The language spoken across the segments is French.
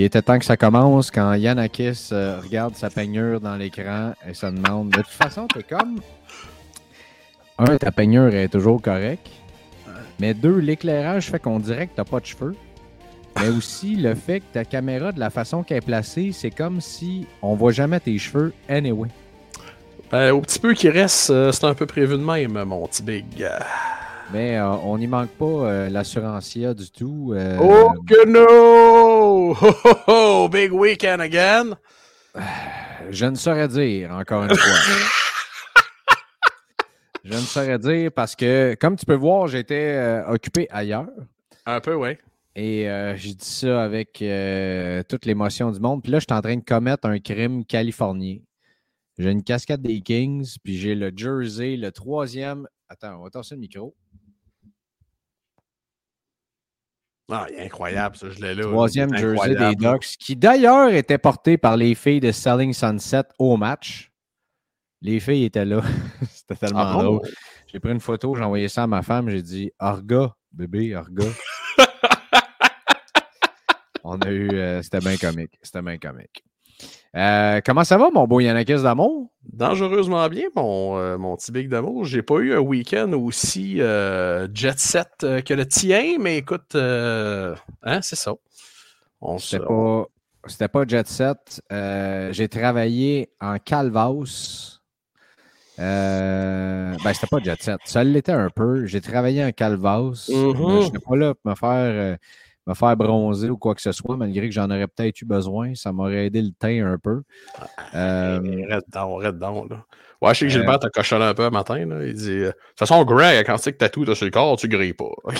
Il était temps que ça commence quand Yanakis euh, regarde sa peignure dans l'écran et se demande De toute façon, t'es comme. Un, ta peignure est toujours correcte. Mais deux, l'éclairage fait qu'on dirait que t'as pas de cheveux. Mais aussi le fait que ta caméra, de la façon qu'elle est placée, c'est comme si on voit jamais tes cheveux anyway. Ben, au petit peu qui reste, euh, c'est un peu prévu de même, mon petit big. Mais euh, on n'y manque pas euh, l'assurancia du tout. euh, Oh que no! Ho, ho, ho! Big weekend again! Je ne saurais dire, encore une fois. Je ne saurais dire parce que, comme tu peux voir, j'étais euh, occupé ailleurs. Un peu, ouais. Et euh, j'ai dit ça avec euh, toute l'émotion du monde. Puis là, je suis en train de commettre un crime californien. J'ai une casquette des Kings, puis j'ai le jersey, le troisième. Attends, on va tasser le micro. Ah, il est incroyable, ce gilet-là. Troisième jersey des. Ducks, qui d'ailleurs était porté par les filles de Selling Sunset au match. Les filles étaient là. C'était tellement Ah bon? drôle. J'ai pris une photo, j'ai envoyé ça à ma femme, j'ai dit Arga, bébé, Arga. On a eu. euh, C'était bien comique. C'était bien comique. Euh, comment ça va, mon beau Yannakis d'amour? Dangereusement bien, mon, euh, mon petit big d'amour. J'ai pas eu un week-end aussi euh, jet set que le tien, mais écoute, hein, c'est ça. On C'était pas, c'était pas Jet Set. J'ai travaillé en Calvas. Euh, ben, c'était pas Jet Set. Ça l'était un peu. J'ai travaillé en Calvas. Mhm. Je n'étais pas là pour me faire, me faire bronzer ou quoi que ce soit, malgré que j'en aurais peut-être eu besoin. Ça m'aurait aidé le teint un peu. Euh, Reste dedans, reste dedans, là. Ouais, je sais que Euh, Gilbert t'a cochonné un peu un matin, là. Il dit, euh, de toute façon, Greg, quand tu sais que t'as tout sur le corps, tu grilles pas.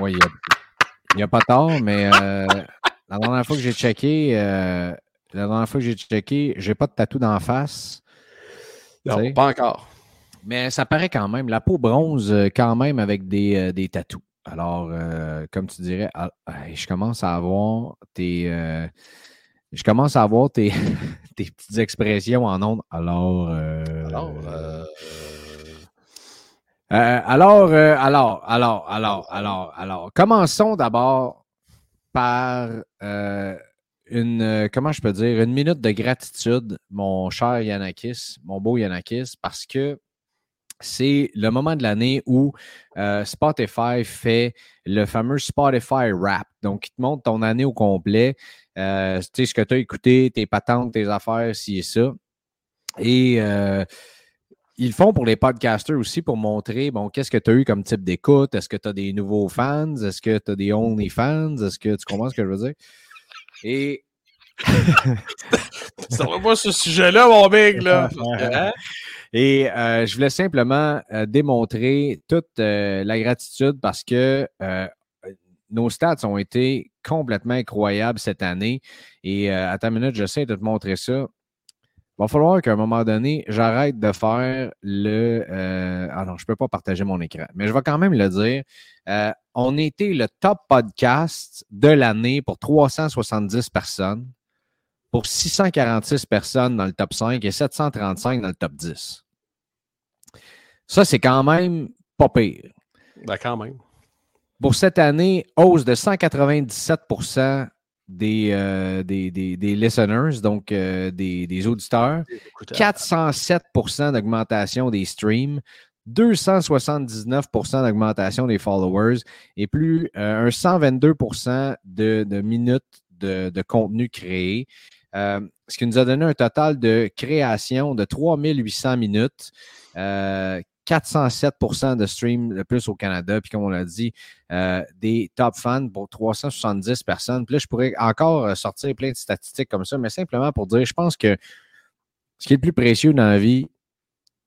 Oui, il n'y a, pas tort, mais euh, la dernière fois que j'ai checké, euh, la dernière fois que j'ai checké, j'ai pas de tatou d'en face. non, pas encore. Mais ça paraît quand même. La peau bronze, quand même, avec des, euh, des tatous. Alors, euh, comme tu dirais, je commence à avoir tes. euh, je commence à avoir tes, tes petites expressions en ondes. Alors. euh, Alors, euh, alors, alors, alors, alors, alors, alors, commençons d'abord par une, comment je peux dire, une minute de gratitude, mon cher Yanakis, mon beau Yanakis, parce que c'est le moment de l'année où euh, Spotify fait le fameux Spotify Rap. Donc, il te montre ton année au complet, euh, tu sais, ce que tu as écouté, tes patentes, tes affaires, ci et ça. Et euh, ils le font pour les podcasters aussi pour montrer, bon, qu'est-ce que tu as eu comme type d'écoute? Est-ce que tu as des nouveaux fans? Est-ce que tu as des only fans? Est-ce que tu comprends ce que je veux dire? Et ça va pas ce sujet-là, mon big, là. Et euh, je voulais simplement euh, démontrer toute euh, la gratitude parce que euh, nos stats ont été complètement incroyables cette année. Et euh, à ta minute, j'essaie de te montrer ça. Il va falloir qu'à un moment donné, j'arrête de faire le. euh, ah non, je ne peux pas partager mon écran, mais je vais quand même le dire. Euh, on était le top podcast de l'année pour 370 personnes, pour 646 personnes dans le top 5 et 735 dans le top 10. Ça, c'est quand même pas pire. Ben, quand même. Pour cette année, hausse de 197 des, euh, des, des, des listeners, donc euh, des, des auditeurs. Écoute, 407% d'augmentation des streams, 279% d'augmentation des followers et plus euh, un 122 de, de minutes de, de contenu créé. Euh, ce qui nous a donné un total de création de 3800 minutes, euh, 407% de stream le plus au Canada. Puis comme on l'a dit, euh, des top fans pour 370 personnes. Puis là, je pourrais encore euh, sortir plein de statistiques comme ça, mais simplement pour dire, je pense que ce qui est le plus précieux dans la vie,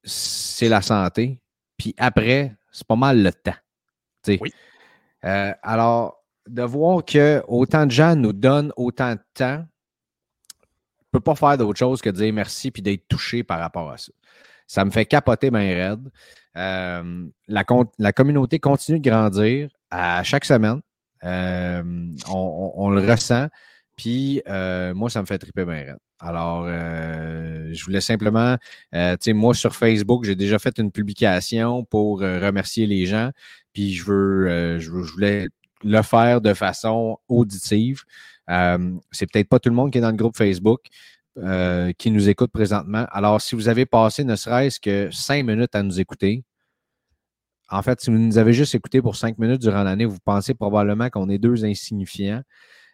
c'est la santé. Puis après, c'est pas mal le temps. Oui. Euh, alors, de voir que autant de gens nous donnent autant de temps, ne peut pas faire d'autre chose que de dire merci puis d'être touché par rapport à ça. Ça me fait capoter bien raide. Euh, la, la communauté continue de grandir à chaque semaine. Euh, on, le ressent. Puis euh, moi, ça me fait triper bien raide. Alors, je voulais simplement, tu sais, moi sur Facebook, j'ai déjà fait une publication pour remercier les gens. Puis je veux, je voulais le faire de façon auditive. C'est peut-être pas tout le monde qui est dans le groupe Facebook euh, qui nous écoute présentement. Alors, si vous avez passé ne serait-ce que cinq minutes à nous écouter, en fait, si vous nous avez juste écouté pour cinq minutes durant l'année, vous pensez probablement qu'on est deux insignifiants.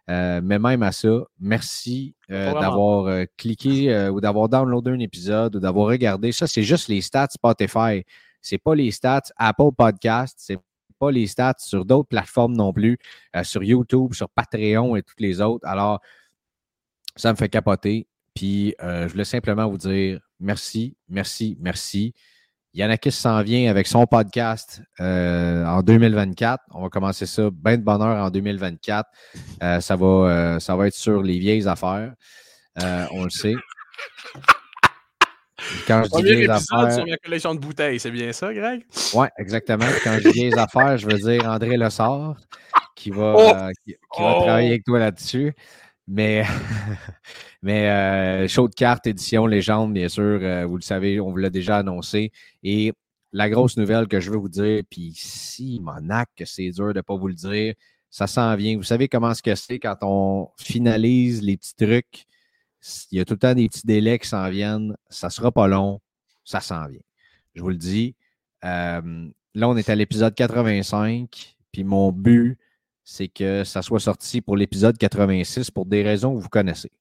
Euh, mais même à ça, merci euh, d'avoir euh, cliqué ou d'avoir downloadé un épisode ou d'avoir regardé. Ça, c'est juste les stats Spotify. C'est pas les stats Apple Podcast. C'est pas les stats sur d'autres plateformes non plus, sur YouTube, sur Patreon et toutes les autres. Alors, ça me fait capoter. Puis, euh, je voulais simplement vous dire merci, merci, merci. Yanakis s'en vient avec son podcast euh, en 2024. On va commencer ça bien de bonne heure en 2024. Euh, ça, va, ça va être sur les vieilles affaires. On le sait. Quand je dis vieilles affaires, sur ma collection de bouteilles, c'est bien ça, Greg? oui, exactement. Quand je dis vieilles affaires, je veux dire André Lessard qui va, Oh! qui, qui va Oh! travailler avec toi là-dessus. Mais, mais euh, show de cartes, édition légende, bien sûr, euh, vous le savez, on vous l'a déjà annoncé. Et la grosse nouvelle que je veux vous dire, puis si, monac, que c'est dur de ne pas vous le dire, ça s'en vient. Vous savez comment ce que c'est quand on finalise les petits trucs? Il y a tout le temps des petits délais qui s'en viennent. Ça ne sera pas long. Ça s'en vient. Je vous le dis. Euh, là, on est à l'épisode 85. Puis mon but, c'est que ça soit sorti pour l'épisode 86 pour des raisons que vous connaissez.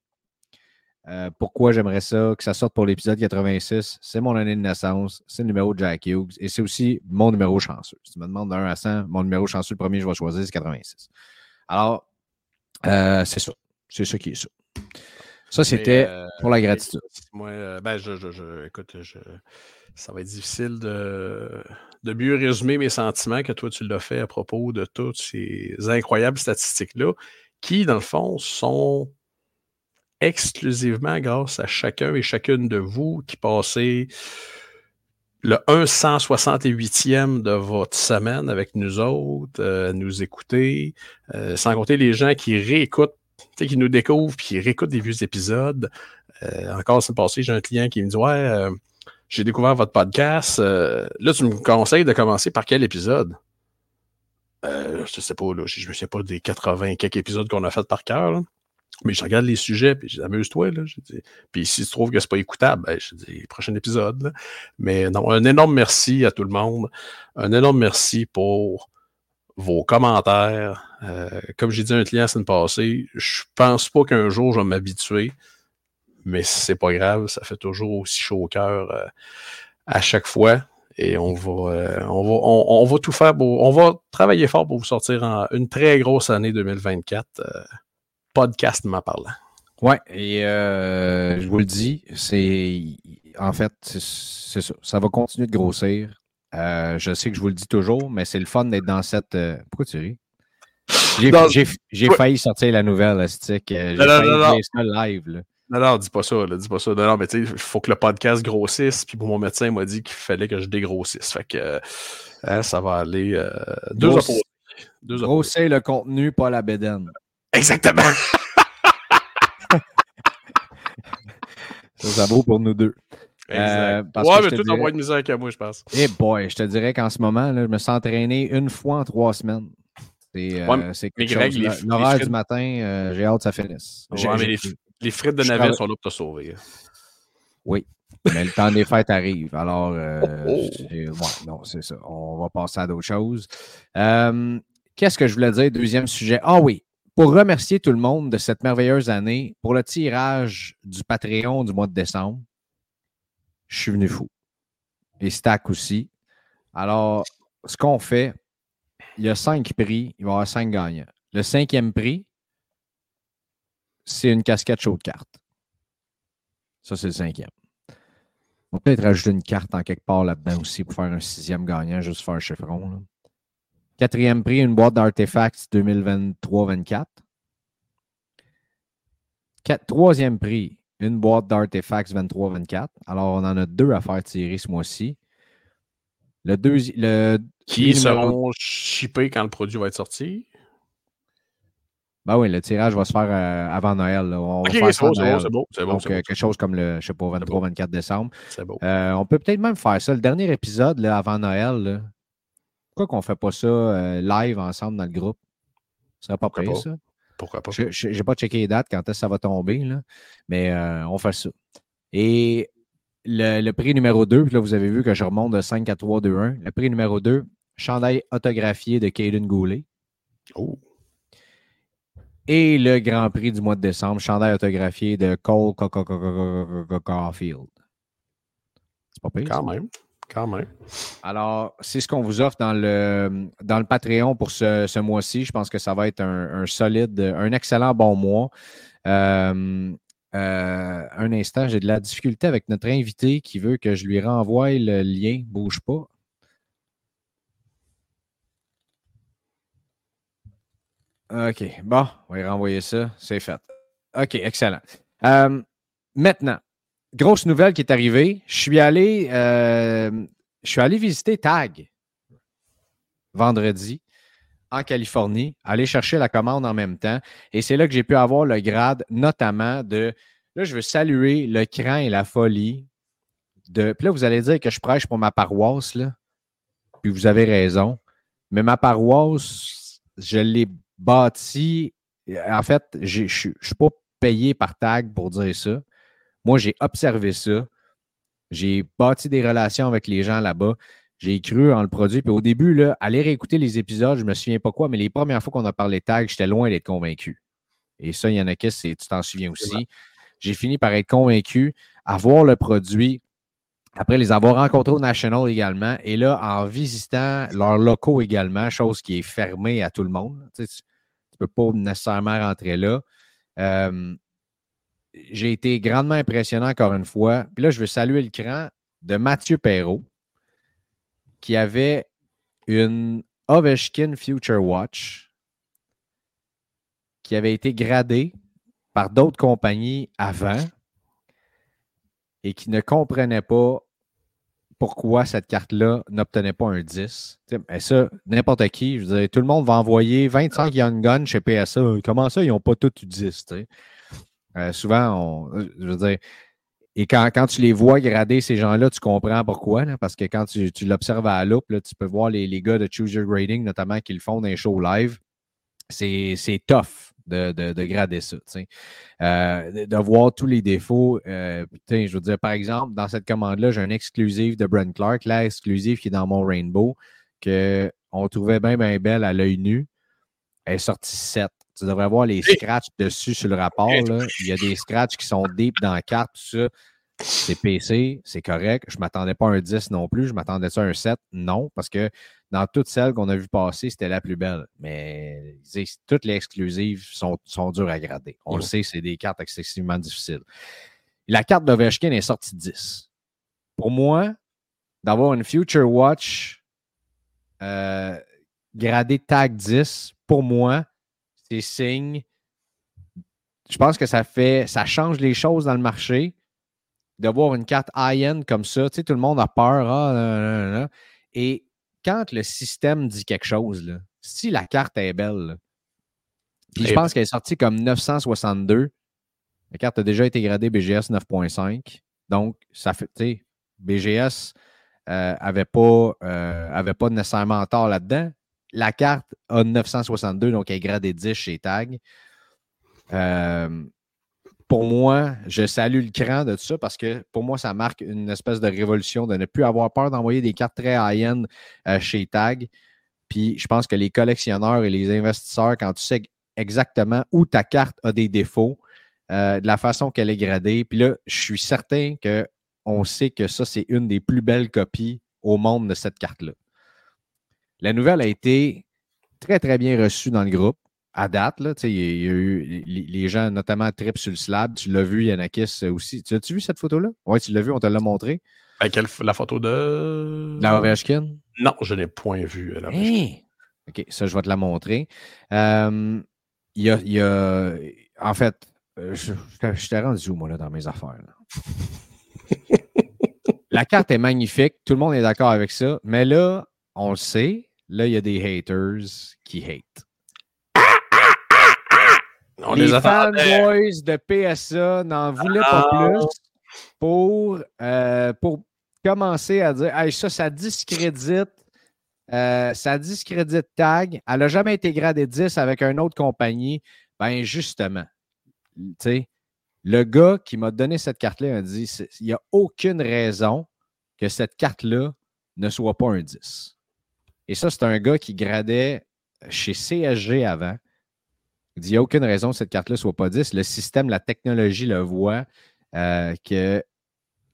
Euh, pourquoi j'aimerais ça, que ça sorte pour l'épisode 86? C'est mon année de naissance, c'est le numéro de Jack Hughes et c'est aussi mon numéro chanceux. Si tu me demandes de 1 à 100, mon numéro chanceux, le premier que je vais choisir, c'est 86. Alors, euh, c'est ça. C'est ça qui est ça. Ça, c'était euh, pour la gratitude. Moi, ben, je, je, je- écoute, je, ça va être difficile de, de mieux résumer mes sentiments que toi, tu l'as fait à propos de toutes ces incroyables statistiques-là, qui, dans le fond, sont exclusivement grâce à chacun et chacune de vous qui passez le 168e de votre semaine avec nous autres, euh, nous écouter, euh, sans compter les gens qui réécoutent, qui nous découvrent puis qui réécoutent des vieux épisodes. Euh, encore semaine passée, j'ai un client qui me dit Ouais, j'ai découvert votre podcast. euh, là, tu me conseilles de commencer par quel épisode? Euh, Je sais pas, je ne sais pas des 80 quelques épisodes qu'on a fait par cœur. Mais je regarde les sujets, puis amuse-toi, puis si tu trouves que c'est pas écoutable, ben, je dis, prochain épisode. Mais non, un énorme merci à tout le monde. Un énorme merci pour vos commentaires. Euh, comme j'ai dit à un client la semaine passée, je pense pas qu'un jour je vais m'habituer, mais c'est pas grave, ça fait toujours aussi chaud au cœur euh, à chaque fois. Et on va, euh, on, va, on, on va tout faire pour. On va travailler fort pour vous sortir en une très grosse année 2024, euh, podcastement parlant. Ouais, et je vous le dis, c'est en fait, c'est ça. Ça va continuer de grossir. Je sais que je vous le dis toujours, mais c'est le fun d'être dans cette. Pourquoi tu ris? J'ai Dans- failli sortir la nouvelle, Stick. J'ai failli non, non. dire ça live. Là. Non, non, dis pas ça, là, dis pas ça. Non, non, mais tu sais, il faut que le podcast grossisse. Puis mon médecin m'a dit qu'il fallait que je dégrossisse. Fait que euh, hein, ça va aller euh, deux opposés. Deux opposés. Grossir le contenu, pas la bédaine. Exactement. Ça, ça vaut pour nous deux. Euh, parce ouais, que mais tout dirais- en moins de misère qu'à moi, je pense. Eh boy, je te dirais qu'en ce moment, là, je me suis entraîné une fois en trois semaines. C'est euh, Ouais, quelque chose. les L'horaire du matin, euh, j'ai hâte que ça finisse. J'ai- Ouais, mais j'ai- les, les frites de travaille- sont là pour te sauver. Oui, mais le temps des fêtes arrive. Alors, euh, Oh, oh. ouais, non, c'est ça. On va passer à d'autres choses. Euh, Qu'est-ce que je voulais dire? Deuxième sujet? Ah oui, pour remercier tout le monde de cette merveilleuse année, pour le tirage du Patreon du mois de décembre, je suis venu fou. Et Stack aussi. Alors, ce qu'on fait, il y a cinq prix, il va y avoir cinq gagnants. Le cinquième prix, c'est une casquette chaude carte. Ça, c'est le cinquième. On peut peut-être rajouter une carte en quelque part là-dedans aussi pour faire un sixième gagnant, juste faire un chiffron. là. Quatrième prix, une boîte d'artefacts 2023-24. Troisième prix, une boîte d'artefacts 23-24. Alors, on en a deux à faire tirer ce mois-ci. Le deuxième. Le Qui seront shippés quand le produit va être sorti? Ben oui, le tirage va se faire euh, avant Noël. On ok, c'est beau, c'est beau, c'est Donc, euh, quelque chose comme le, je sais pas, 23-24 décembre. C'est beau. Euh, on peut peut-être même faire ça. Le dernier épisode, là, avant Noël, là, pourquoi qu'on ne fait pas ça live ensemble dans le groupe? Ça serait pas pire, ça? Pourquoi pas? Je n'ai pas checké les dates quand est-ce que ça va tomber, là, mais on fait ça. Et le, prix numéro 2, là, vous avez vu que je remonte de 5 à 3, 2, 1. Le prix numéro 2, chandail autographié de Caden Goulet. Oh. Et le Grand Prix du mois de décembre, chandail autographié de Cole Caulfield. C'est pas pire. Quand même. Quand même. Alors, c'est ce qu'on vous offre dans le, dans le Patreon pour ce, mois-ci. Je pense que ça va être un, solide, un excellent bon mois. Euh, euh, un instant, j'ai de la difficulté avec notre invité qui veut que je lui renvoie le lien. Bouge pas. OK. Bon, on va y renvoyer ça. C'est fait. OK, excellent. Euh, maintenant, grosse nouvelle qui est arrivée. Je suis allé, euh, je suis allé visiter TAG vendredi en Californie, aller chercher la commande en même temps. Et c'est là que j'ai pu avoir le grade, notamment de. Là, je veux saluer le cran et la folie. De, puis là, vous allez dire que je prêche pour ma paroisse, là. Puis vous avez raison. Mais ma paroisse, je l'ai bâtie. En fait, je ne suis pas payé par tag pour dire ça. Moi, j'ai observé ça. J'ai bâti des relations avec les gens là-bas. J'ai cru en le produit. Puis au début, là, aller réécouter les épisodes, je ne me souviens pas quoi, mais les premières fois qu'on a parlé de tag, j'étais loin d'être convaincu. Et ça, il y en a qui, tu t'en souviens aussi. J'ai fini par être convaincu à voir le produit, après les avoir rencontrés au National également, et là, en visitant leurs locaux également, chose qui est fermée à tout le monde. Tu ne peux pas nécessairement rentrer là. Euh, j'ai été grandement impressionnant encore une fois. Puis là, je veux saluer le cran de Mathieu Perrault, qui avait une Ovechkin Future Watch qui avait été gradée par d'autres compagnies avant et qui ne comprenait pas pourquoi cette carte-là n'obtenait pas un 10. Et ça, n'importe qui, je veux dire, tout le monde va envoyer 25 Young Guns chez PSA. Comment ça, ils n'ont pas tous eu 10? Euh, souvent, on, je veux dire, et quand, tu les vois grader, ces gens-là, tu comprends pourquoi. parce que quand tu, l'observes à la loupe, tu peux voir les, les, gars de Choose Your Grading, notamment, qui le font dans les shows live. C'est tough de, de, grader ça. Euh, de, voir tous les défauts. Euh, je veux dire, par exemple, dans cette commande-là, j'ai un exclusif de Brent Clark, exclusif qui est dans mon Rainbow, qu'on trouvait bien, bien belle à l'œil nu. Elle est sortie 7. Tu devrais voir les scratchs dessus sur le rapport. Là. Il y a des scratchs qui sont deep dans la carte, tout ça. C'est PC, c'est correct. Je ne m'attendais pas à un 10 non plus. Je m'attendais à un 7. Non, parce que dans toutes celles qu'on a vues passer, c'était la plus belle. Mais toutes les exclusives sont, sont dures à grader. On le sait, c'est des cartes excessivement difficiles. La carte d'Ovechkin est sortie 10. Pour moi, d'avoir une Future Watch euh, gradée tag 10, pour moi, c'est signe. Je pense que ça fait, ça change les choses dans le marché. D'avoir une carte high-end comme ça, tu sais, tout le monde a peur. Ah, et quand le système dit quelque chose, là, si la carte est belle, je pense qu'elle est sortie comme 962, la carte a déjà été gradée BGS 9.5. Donc, ça fait, tu sais, BGS n'avait euh, pas, euh, avait pas nécessairement tort là-dedans la carte a 962, donc elle est gradée 10 chez Tag. Euh, pour moi, je salue le cran de tout ça parce que pour moi, ça marque une espèce de révolution de ne plus avoir peur d'envoyer des cartes très high-end euh, chez Tag. Puis je pense que les collectionneurs et les investisseurs, quand tu sais exactement où ta carte a des défauts, euh, de la façon qu'elle est gradée, puis là, je suis certain qu'on sait que ça, c'est une des plus belles copies au monde de cette carte-là. La nouvelle a été très, très bien reçue dans le groupe. À date, là, il y, a eu les gens, notamment Trip sur le slab. Tu l'as vu, Yanakis aussi. Tu as-tu vu cette photo-là? Oui, tu l'as vu, on te l'a montré. la photo de. La Ovechkin? Non, je n'ai point vu. La hey! OK, ça, je vais te la montrer. Euh, il y, a, il y a- En fait, euh, je, je, je t'ai rendu où, moi, là, dans mes affaires? là? la carte est magnifique. Tout le monde est d'accord avec ça. Mais là, on le sait, là, il y a des haters qui hate. On les fanboys de PSA n'en voulaient pas Ah. plus pour, euh, pour commencer à dire Hey, ça, ça discrédite. euh, ça discrédite Tag. Elle n'a jamais été gradée 10 avec une autre compagnie. Ben, justement, tu sais, le gars qui m'a donné cette carte-là a dit il n'y a aucune raison que cette carte-là ne soit pas un 10. Et ça, c'est un gars qui gradait chez CSG avant. Il dit il n'y a aucune raison que cette carte-là ne soit pas 10. Le système, la technologie le voit euh, que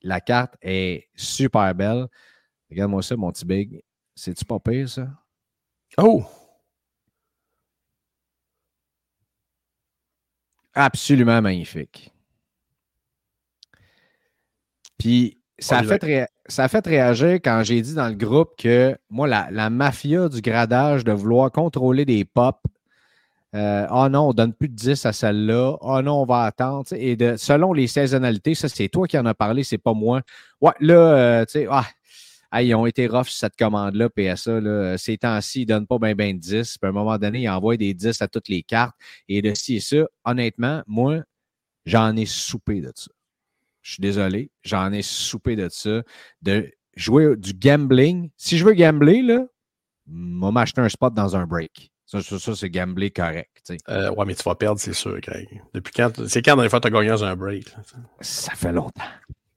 la carte est super belle. Regarde-moi ça, mon petit big. C'est-tu pas pire, ça? Oh! Absolument magnifique. Puis, ça a, On y fait ré- ça a fait réagir quand j'ai dit dans le groupe que moi, la, la mafia du gradage de vouloir contrôler des pops, euh, ah non, on donne plus de 10 à celle-là, ah non, on va attendre. Et selon les saisonnalités, ça, c'est toi qui en as parlé, c'est pas moi. Ouais, là, euh, tu sais, ah, ils ont été rough sur cette commande-là, PSA. Là. Ces temps-ci, ils ne donnent pas bien ben de 10. Puis à un moment donné, ils envoient des 10 à toutes les cartes. Et de ci et ça, honnêtement, moi, j'en ai soupé de ça. Je suis désolé, j'en ai soupé de ça. De jouer du gambling. Si je veux gambler, là, moi, m'acheter un spot dans un break. Ça, ça, ça, c'est gambler correct. Euh, ouais, mais tu vas perdre, c'est sûr, Greg. Depuis quand? C'est quand la dernière fois que tu as gagné dans un break? là? Ça fait longtemps.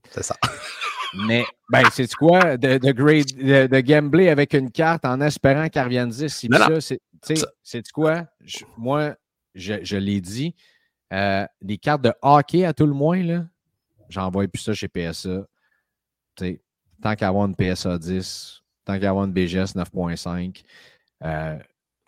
C'est ça. Mais, ben, c'est quoi? De, de, grade- de, de gambler avec une carte en espérant qu'elle revienne 10. si Non, ça, non. c'est- quoi? Je- moi, je, je l'ai dit, euh, les cartes de hockey, à tout le moins, là, j'envoie plus ça chez PSA. Tu sais, tant qu'à avoir une PSA 10, tant qu'à avoir une BGS 9.5, euh,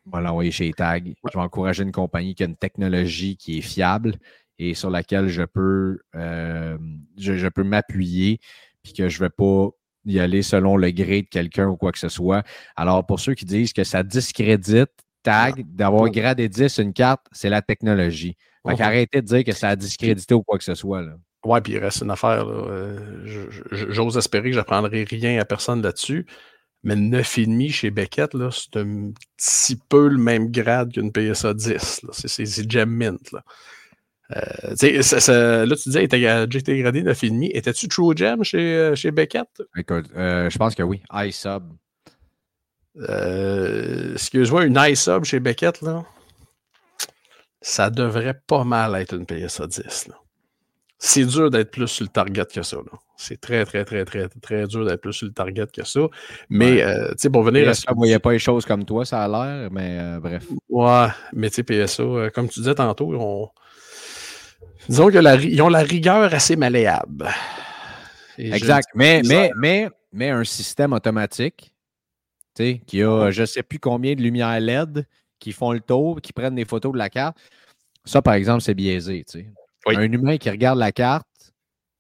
je vais l'envoyer chez Tag. Je vais encourager une compagnie qui a une technologie qui est fiable et sur laquelle je peux, euh, je, je peux m'appuyer puis que je ne vais pas y aller selon le gré de quelqu'un ou quoi que ce soit. Alors, pour ceux qui disent que ça discrédite Tag d'avoir gradé 10 une carte, c'est la technologie. Fait qu'arrêtez de dire que ça a discrédité ou quoi que ce soit. Là. Ouais, puis il reste une affaire. euh, J'ose espérer que je n'apprendrai rien à personne là-dessus. Mais 9,5 chez Beckett, c'est un petit peu le même grade qu'une PSA 10. là. C'est- Gem Mint. Là. Euh, ça- ça- là, tu disais, j'étais gradé 9,5. Étais-tu True Gem chez, euh, chez Beckett? Écoute, euh, je pense que oui. iSub. Euh, Excuse-moi, une iSub chez Beckett, là, ça devrait pas mal être une PSA 10. là. C'est dur d'être plus sur le target que ça. là. C'est très, très, très, très, très dur d'être plus sur le target que ça. Mais, euh, tu sais, pour venir à ne voyait pas les choses comme toi, ça a l'air, mais euh, bref. Ouais, mais tu sais, PSA, euh, comme tu disais tantôt, ils ont, disons que la, ri- ils ont la rigueur assez malléable. Et Exact. Mais, mais, mais, mais un système automatique, tu sais, qui a je ne sais plus combien de lumières LED qui font le tour, qui prennent des photos de la carte. Ça, par exemple, c'est biaisé. tu sais. Oui. Un humain qui regarde la carte,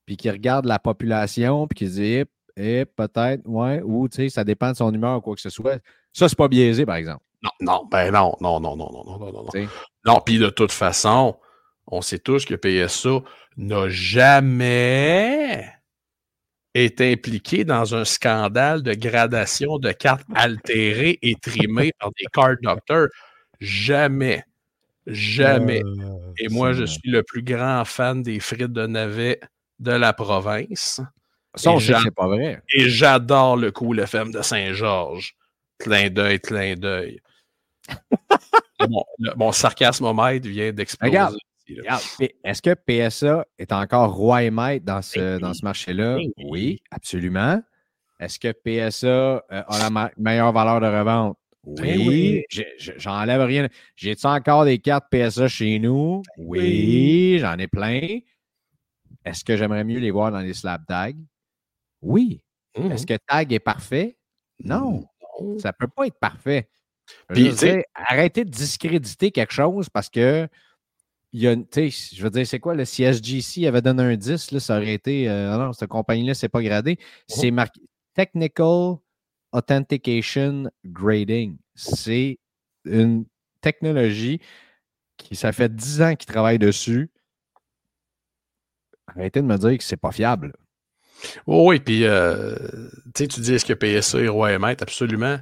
puis qui regarde la population, puis qui se dit, Eh, peut-être, ouais, ou tu sais, ça dépend de son humeur ou quoi que ce soit. Ça, c'est pas biaisé, par exemple. Non, non, ben non, non, non, non, non, non, non, non. non. puis de toute façon, on sait tous que PSA n'a jamais été impliqué dans un scandale de gradation de cartes altérées et trimées par des card doctors. Jamais. Jamais. et moi, je suis le plus grand fan des frites de navet de la province. Ça, on sait c'est pas vrai. Et j'adore le Cool FM de Saint-Georges. Clin d'œil, clin d'œil. mon, le- mon sarcasmomètre vient d'exploser. Regarde. Est-ce que PSA est encore roi et maître dans ce, Ben dans ce marché-là? Ben oui. Oui, absolument. Est-ce que PSA euh, a la meilleure valeur de revente? Oui. Ben oui. J'enlève rien. J'ai-tu encore des cartes PSA chez nous? Oui, Ben oui. j'en ai plein. Est-ce que j'aimerais mieux les voir dans les slab tags? Oui. Mhm. Est-ce que tag est parfait? Non. Ça ne peut pas être parfait. Puis, dire, arrêtez de discréditer quelque chose parce que il y a, je veux dire, c'est quoi, le si SGC avait donné un 10, là, ça aurait été, euh, ah non, cette compagnie-là, c'est pas gradé. C'est marqué Technical Authentication Grading. C'est une technologie qui, ça fait 10 ans qu'ils travaillent dessus. Arrêtez de me dire que c'est pas fiable. Oui, puis euh, tu dis est-ce que PSA est roi et maître? Absolument.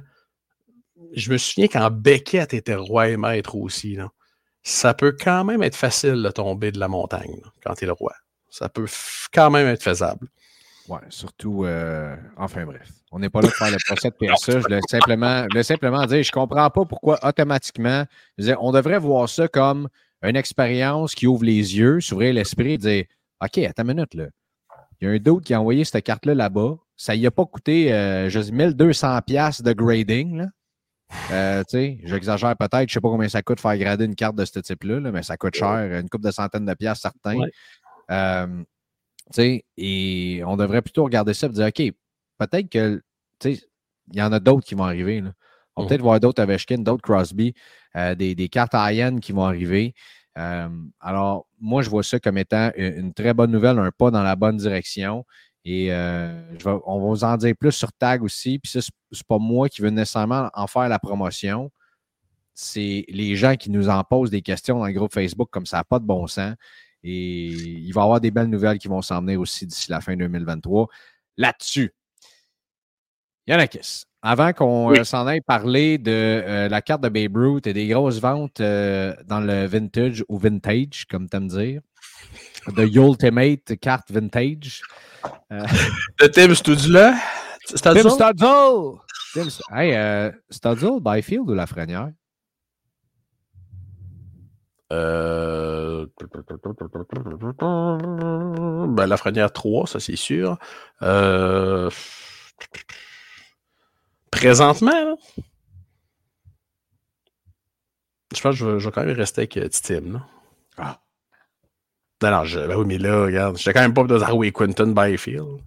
Je me souviens quand Beckett était roi et maître aussi. Ça peut quand même être facile de tomber de la montagne quand tu es le roi. Ça peut quand même être faisable. Oui, surtout, euh, enfin bref, on n'est pas là pour faire le procès de PSA. Je voulais simplement, simplement dire, je ne comprends pas pourquoi automatiquement, on devrait voir ça comme une expérience qui ouvre les yeux, s'ouvrir l'esprit et dire, OK, attends une minute, là. Il y a un d'autre qui a envoyé cette carte-là là-bas. Ça y a pas coûté, euh, je dis, 1200 pièces de grading, là. Euh, j'exagère peut-être, je ne sais pas combien ça coûte faire grader une carte de ce type-là, mais ça coûte cher, une coupe de centaines de pièces certains. Euh, et on devrait plutôt regarder ça et dire, OK, peut-être que il y en a d'autres qui vont arriver. On va peut-être voir d'autres Ovechkin, d'autres Crosby, euh, des, des, cartes IN qui vont arriver. Euh, alors, moi, je vois ça comme étant une, très bonne nouvelle, un pas dans la bonne direction. Et on va vous en dire plus sur Tag aussi. Puis ça, c'est pas moi qui veux nécessairement en faire la promotion. C'est les gens qui nous en posent des questions dans le groupe Facebook comme ça n'a pas de bon sens. Et il va y avoir des belles nouvelles qui vont s'emmener aussi d'ici la fin 2023 là-dessus. Yanakis, avant qu'on euh, s'en aille parler de euh, la carte de Babe Ruth et des grosses ventes euh, dans le vintage ou vintage, comme tu aimes dire, de Ultimate carte vintage. de Tim Studula? Tim Studzle! Tim, hey, Studzle, Byfield ou Lafrenière? Euh... Ben, la Frenière 3, ça c'est sûr. Euh... Présentement, je pense que je vais, quand même rester avec euh, Tim. Ah. Non, non, je, ben oui, mais là, regarde, j'étais quand même pas de Harvey Quinton Byfield.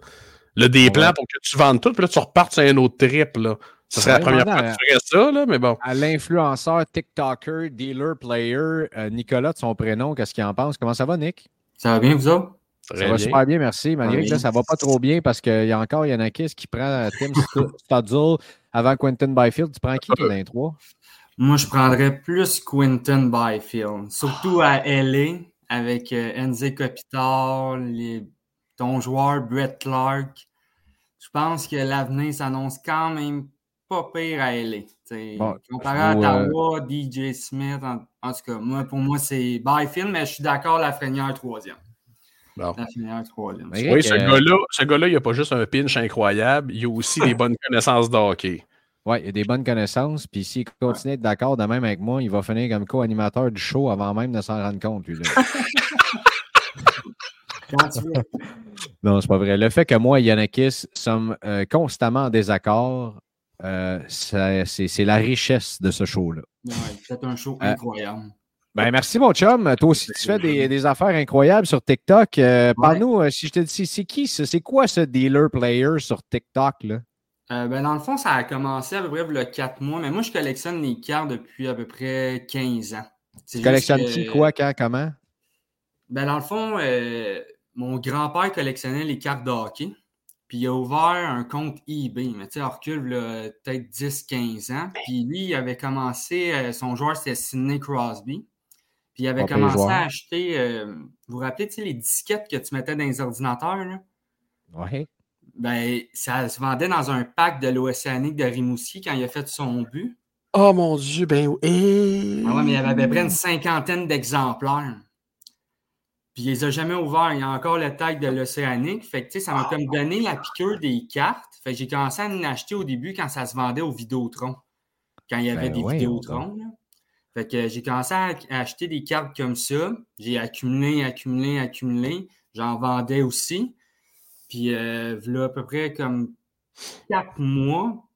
Le des plans pour que tu vendes tout, puis là, tu repartes sur un autre trip, là. Ce serait la première fois que tu ferais ça, là, mais bon. À l'influenceur, TikToker, dealer, player, euh, Nicolas de son prénom, qu'est-ce qu'il en pense? Comment ça va, Nick? Ça va bien, vous autres? ça va super bien, merci. Malgré que là, ça va pas trop bien parce qu'il y a encore Yanakis qui prend euh, Tim Studzle avant Quentin Byfield. Tu prends qui, toi, dans les trois? Moi, je prendrais plus Quentin Byfield, surtout à LA avec euh, Enze Kopitar, les... ton joueur Brett Clark. Je pense que l'avenir s'annonce quand même pas pire à LA. comparé à Ottawa, DJ Smith, en, tout cas, moi, pour moi, c'est Byfield, mais je suis d'accord, la Lafrenière troisième. Lafrenière troisième. Oui, ce gars-là, ce gars-là, il n'y a pas juste un pinch incroyable, il a aussi des bonnes connaissances de hockey. Oui, il a des bonnes connaissances. Puis s'il continue d'être d'accord de même avec moi, il va finir comme co-animateur du show avant même de s'en rendre compte, lui. Là. non, c'est pas vrai. Le fait que moi et Yanakis sommes euh, constamment en désaccord euh, c'est la richesse de ce show-là. c'est un show euh, incroyable. Ben, merci, mon chum. Toi aussi, tu fais des, affaires incroyables sur TikTok. Euh, parle-nous, si je te dis, c'est qui C'est quoi ce dealer player sur TikTok? Là? ben, dans le fond, ça a commencé à peu près le 4 mois, mais moi, je collectionne les cartes depuis à peu près 15 ans. Tu collectionnes qui, quoi, quand, comment? Ben, dans le fond, mon grand-père collectionnait les cartes de hockey. Puis il a ouvert un compte eBay, mais tu sais, recule peut-être 10-15 ans. Puis lui, il avait commencé, euh, son joueur, c'était Sidney Crosby. Puis il avait commencé à acheter, euh, vous vous rappelez, tu sais, les disquettes que tu mettais dans les ordinateurs, là? Oui. Ben, ça se vendait dans un pack de l'Océanique de Rimouski quand il a fait son but. Oh mon Dieu, ben oui. Ah ouais, mais il y avait à peu près une cinquantaine d'exemplaires. Puis il les a jamais ouverts. Il y a encore le tag de l'Océanique. Fait que, tu sais, ça m'a comme donné la piqûre des cartes. Fait que j'ai commencé à en acheter au début quand ça se vendait au Vidéotron. Quand il y avait ben des Vidéotrons. Fait que j'ai commencé à acheter des cartes comme ça. J'ai accumulé, accumulé, accumulé. J'en vendais aussi. Puis euh, là, à peu près comme quatre mois,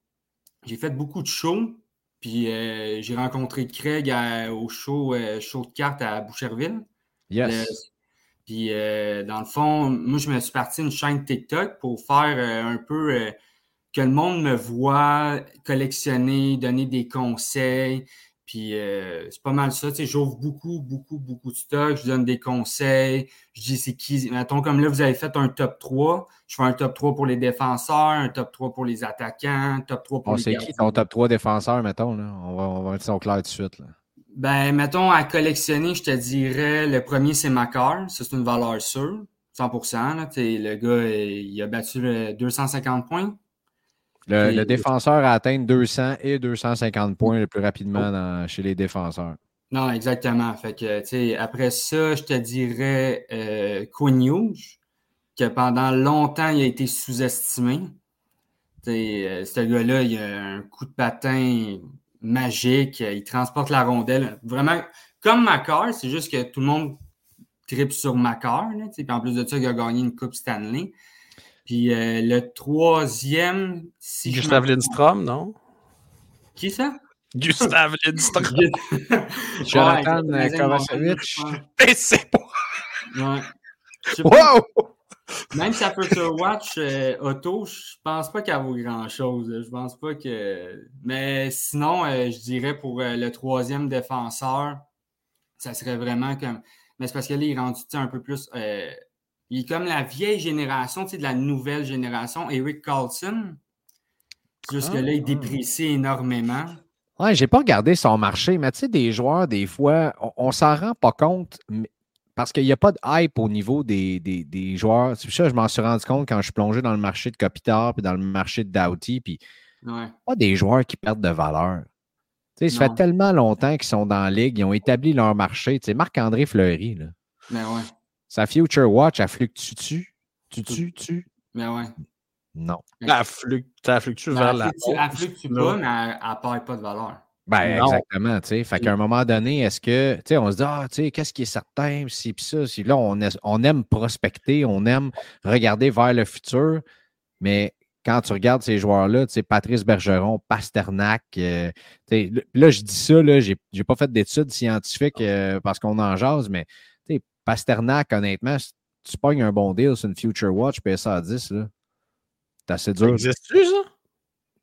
j'ai fait beaucoup de shows. Puis euh, j'ai rencontré Craig au show, euh, show de cartes à Boucherville. Yes. Puis, euh, dans le fond, moi, je me suis parti une chaîne TikTok pour faire euh, un peu euh, que le monde me voit collectionner, donner des conseils. Puis c'est pas mal ça. Tu sais, j'ouvre beaucoup, beaucoup, beaucoup de stock. Je donne des conseils. Je dis c'est qui. Mettons, comme là, vous avez fait un top 3. Je fais un top 3 pour les défenseurs, un top 3 pour les attaquants, un top 3 pour On les sait qui ton top 3 défenseurs, mettons. Là. On va, on va au clair tout de suite. Là. Ben, mettons, à collectionner, je te dirais, le premier, c'est Macar. Ça, c'est une valeur sûre. 100%. Là. Le gars, il a battu le 250 points. Le, défenseur a atteint 200 et 250 points le plus rapidement dans- chez les défenseurs. Non, exactement. Fait que, tu sais, après ça, je te dirais euh, Quinn Hughes, que pendant longtemps, il a été sous-estimé. Tu sais, euh, ce gars-là, il a un coup de patin magique. Il transporte la rondelle. Vraiment, comme Macar, c'est juste que tout le monde tripe sur Macar. Là. Puis en plus de ça, il a gagné une Coupe Stanley. Puis euh, le troisième, si Gustav Lindstrom, non? Qui ça? Gustav Lindstrom. Jonathan Ouais, Kovacevic. Mais c'est pas. Ouais. Wow! Même sa Future Watch euh, auto, je pense pas qu'elle vaut grand-chose. Je pense pas que. Mais sinon, euh, je dirais pour euh, le troisième défenseur, ça serait vraiment comme. Mais c'est parce que là, il est rendu tu sais, un peu plus. euh, Il est comme la vieille génération, tu sais, de la nouvelle génération. Eric Carlson. Jusque-là, il déprécie énormément. Ouais, j'ai pas regardé son marché, mais tu sais, des joueurs, des fois, on, on s'en rend pas compte mais- parce qu'il n'y a pas de hype au niveau des, des, des joueurs. C'est pour ça que je m'en suis rendu compte quand je suis plongé dans le marché de Kopitar puis dans le marché de Doughty, puis Ouais. pas des joueurs qui perdent de valeur. Tu sais, ça fait tellement longtemps qu'ils sont dans la ligue, ils ont établi leur marché. Tu sais, Marc-André Fleury, là, Mais ouais. sa Future Watch, elle fluctue-tu? Tu tu tu Mais ouais. Non. Elle fluctue, elle fluctue vers la. elle fluctue pas, mais elle, elle perd pas de valeur. Ben, Non. exactement, tu sais. Fait qu'à un moment donné, est-ce que, tu sais, on se dit, ah, tu sais, qu'est-ce qui est certain, si pis ça, si là, on, est- on aime prospecter, on aime regarder vers le futur, mais quand tu regardes ces joueurs-là, tu sais, Patrice Bergeron, Pasternak, euh, tu sais, là- je dis ça, là, j'ai j'ai pas fait d'études scientifiques euh, parce qu'on en jase, mais, tu sais, Pasternak, honnêtement, si tu pognes un bon deal sur une Future Watch, à 10, là. C'est assez Ça dur. existe-tu, ça?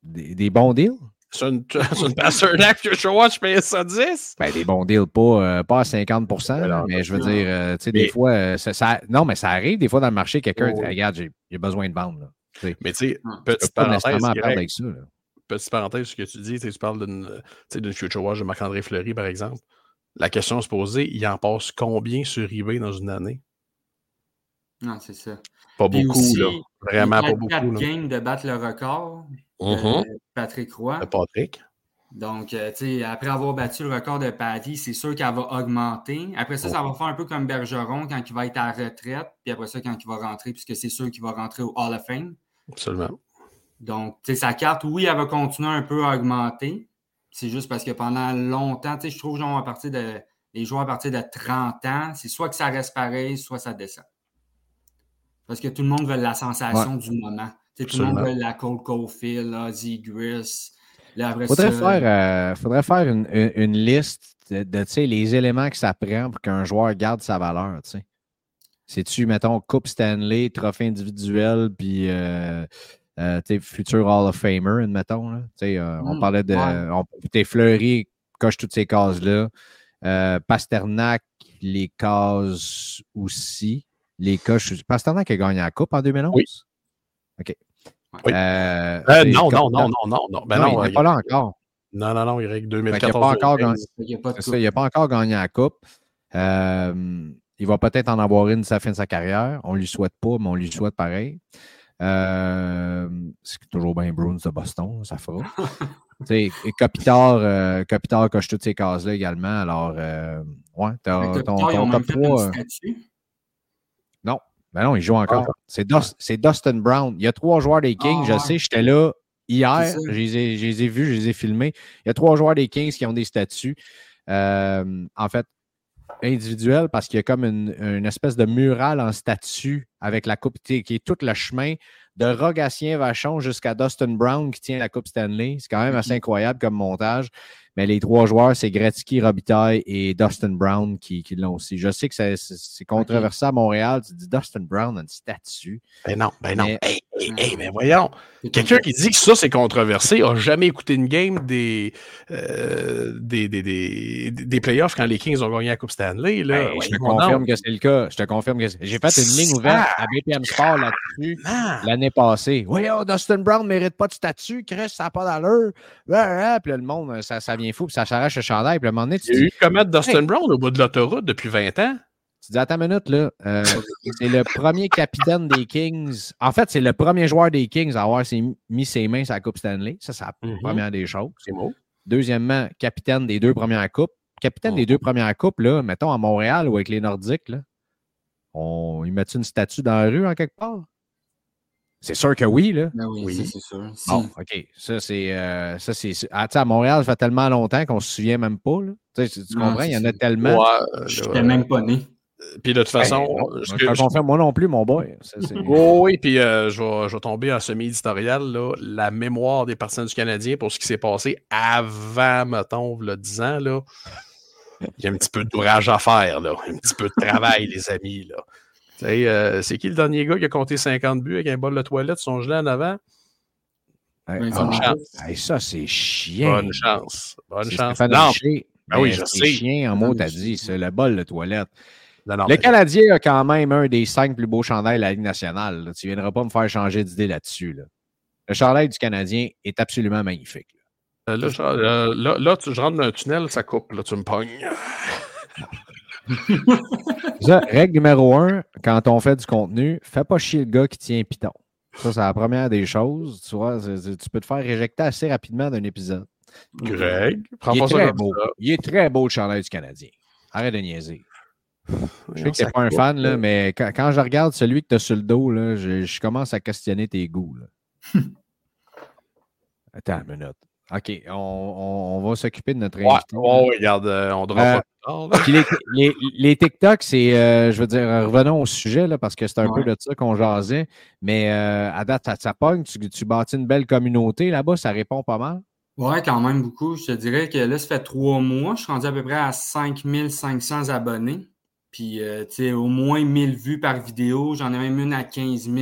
Des, des bons deals? Sur une, sur une Pasternak Future Watch, paye ça 10? Ben, des bons deals, pas, euh, pas à 50 Ben non, mais je veux non. dire, euh, tu sais, Mais- des fois, euh, ça, ça- non, mais ça arrive des fois dans le marché, quelqu'un Oh, dit, regarde, j'ai besoin de vendre. Là. Mais tu sais, peux petite parenthèse, avec ça. là. petite parenthèse, ce que tu dis, tu parles d'une tu sais, d'une Future Watch de Marc-André Fleury, par exemple. La question à se poser, il en passe combien sur eBay dans une année? Non, c'est ça. Pas Puis beaucoup, aussi, là. Vraiment il pas a beaucoup. quatre Là. games de battre le record Mhm. Patrick Roy. Patrick. Donc, euh, tu sais, après avoir battu le record de Patty, c'est sûr qu'elle va augmenter. Après ça, ça va faire un peu comme Bergeron quand il va être à la retraite, puis après ça, quand il va rentrer, puisque c'est sûr qu'il va rentrer au Hall of Fame. Absolument. Donc, tu sais, sa carte, oui, elle va continuer un peu à augmenter. C'est juste parce que pendant longtemps, tu sais, je trouve, genre, à partir de, les joueurs à partir de 30 ans, c'est soit que ça reste pareil, soit ça descend. Parce que tout le monde veut la sensation du moment. Tu sais, tout le monde veut la Cole Caulfield, Ozzy Gris. Là, après Faudrait ça, faire, euh, faudrait faire une, une- une liste de, de, tu sais, les éléments que ça prend pour qu'un joueur garde sa valeur. tu sais. C'est-tu, mettons, Coupe Stanley, trophée individuel, puis euh, euh, tu sais, futur Hall of Famer, admettons. Là. Tu sais, euh, On Mm, parlait de. ouais. T'es Fleury, coche toutes ces cases-là. Euh, Pasternak, les cases aussi. Les coches. Pasternak a gagné la Coupe en 2011? Oui. OK. Oui. Euh, Euh, non, non, non, non, non, non. Ben non, non, il n'est pas là encore. Non, non, non, il règle Fait qu'il a 2014. pas encore 2015. il n'y a pas ça, il n'a pas encore gagné la Coupe. Euh, il va peut-être en avoir une la fin de sa carrière. On ne lui souhaite pas, mais on lui souhaite pareil. Euh, c'est toujours bien Bruins de Boston, ça fera. Tu sais, et Kopitar, euh, Kopitar coche toutes ces cases-là également. Alors, euh, ouais, t'as- ton, ton top fait 3. une euh, statue. non, ben non, il joue encore. C'est Dust- c'est Dustin Brown. Il y a trois joueurs des Kings, Ah, je ouais. sais, j'étais là hier, je les, ai, je les ai vus, je les ai filmés. Il y a trois joueurs des Kings qui ont des statuts. Euh, en fait, individuels, parce qu'il y a comme une, une espèce de mural en statue avec la coupe qui qui est tout le chemin de Rogatien Vachon jusqu'à Dustin Brown qui tient la Coupe Stanley. C'est quand même assez incroyable comme montage. Mais les trois joueurs, c'est Gretzky, Robitaille et Dustin Brown qui, qui l'ont aussi. Je sais que c'est- controversé à Montréal. Tu dis Dustin Brown a une statue. Ben non, ben non. Mais- Hey, Hey, hey, mais voyons, quelqu'un qui dit que ça c'est controversé a jamais écouté une game des, euh, des, des, des, des playoffs quand les Kings ont gagné la Coupe Stanley. Là. Ben, je te Voyons confirme que c'est le cas. Je te confirme que j'ai fait une ligne ouverte à BPM Sport là-dessus l'année passée. Oui, oh, Dustin Brown ne mérite pas de statut. Chris, ça n'a pas d'allure. Puis là, le monde, ça, ça vient fou. Puis ça s'arrache le chandail. Puis à un moment donné, tu Il y a eu comment Dustin Brown au bout de l'autoroute depuis 20 ans? Tu dis, attends une minute, là. euh, c'est le premier capitaine des Kings. En fait, c'est le premier joueur des Kings à avoir ses- mis ses mains sur la Coupe Stanley. Ça, c'est la Mhm. première des choses. C'est beau. Deuxièmement, capitaine des deux premières coupes. Capitaine Oh. des deux premières coupes, là, mettons à Montréal ou avec les Nordiques, là, on y met une statue dans la rue en quelque part? C'est sûr que oui, là. Ben oui, c'est sûr. Si. Bon, OK. Ça, c'est. euh, ça, c'est ah, tu sais, à Montréal, ça fait tellement longtemps qu'on se souvient même pas. Là. Tu, sais, tu- tu Non, comprends? Il y en a tellement. Ouais, Je n'étais même pas né. Puis de toute façon, Ben, non, ce je que- te confirme, moi non plus, mon boy. Oh oui, puis euh, je, vais, je tomber en semi-éditorial. La mémoire des partisans du Canadien pour ce qui s'est passé avant, mettons, le 10 ans, là. Il y a un petit peu d'ouvrage à faire, là. Un petit peu de travail, les amis, là. Euh, c'est qui le dernier gars qui a compté 50 buts avec un bol de toilette, son gelé en avant? Hey, Bonne ça- chance. hey, ça, c'est chiant. Bonne chance. Bonne chance. Stéphane Non, Richer. Ben oui, je c'est sais. chien en mot, t'as je- dit. C'est le bol de toilette. Non, non, Le Canadien a quand même un des cinq plus beaux chandails de la Ligue nationale. là. Tu ne viendras pas me faire changer d'idée là-dessus. là. Le chandail du Canadien est absolument magnifique. là. euh, là, je, euh, là, tu, je rentre dans un tunnel, ça coupe, là, tu me pognes. Ça, règle numéro un, quand on fait du contenu, fais pas chier le gars qui tient Python. Ça, c'est la première des choses. Tu vois, tu peux te faire réjecter assez rapidement d'un épisode. Greg, prends Il pas est, ça très comme beau. ça. il est très beau, le chandail du Canadien. Arrête de niaiser. Je sais que t'es pas un fan, là, mais quand, quand je regarde celui que tu as sur le dos, là, je, je commence à questionner tes goûts. là. Attends une minute. OK, on, on- on va s'occuper de notre Ouais, invité. ouais, regarde, euh, on drop Euh, pas les, les, les TikTok, c'est, euh, je veux dire, revenons au sujet, là, parce que c'est un Ouais. peu de ça qu'on jasait. Mais euh, à date, ça, ça pogne, tu, tu bâtis une belle communauté là-bas, ça répond pas mal? Ouais, quand même beaucoup. Je te dirais que là, ça fait trois mois. Je suis rendu à peu près à 5500 abonnés. Puis, euh, tu sais, au moins 1000 vues par vidéo. J'en ai même une à 15 000,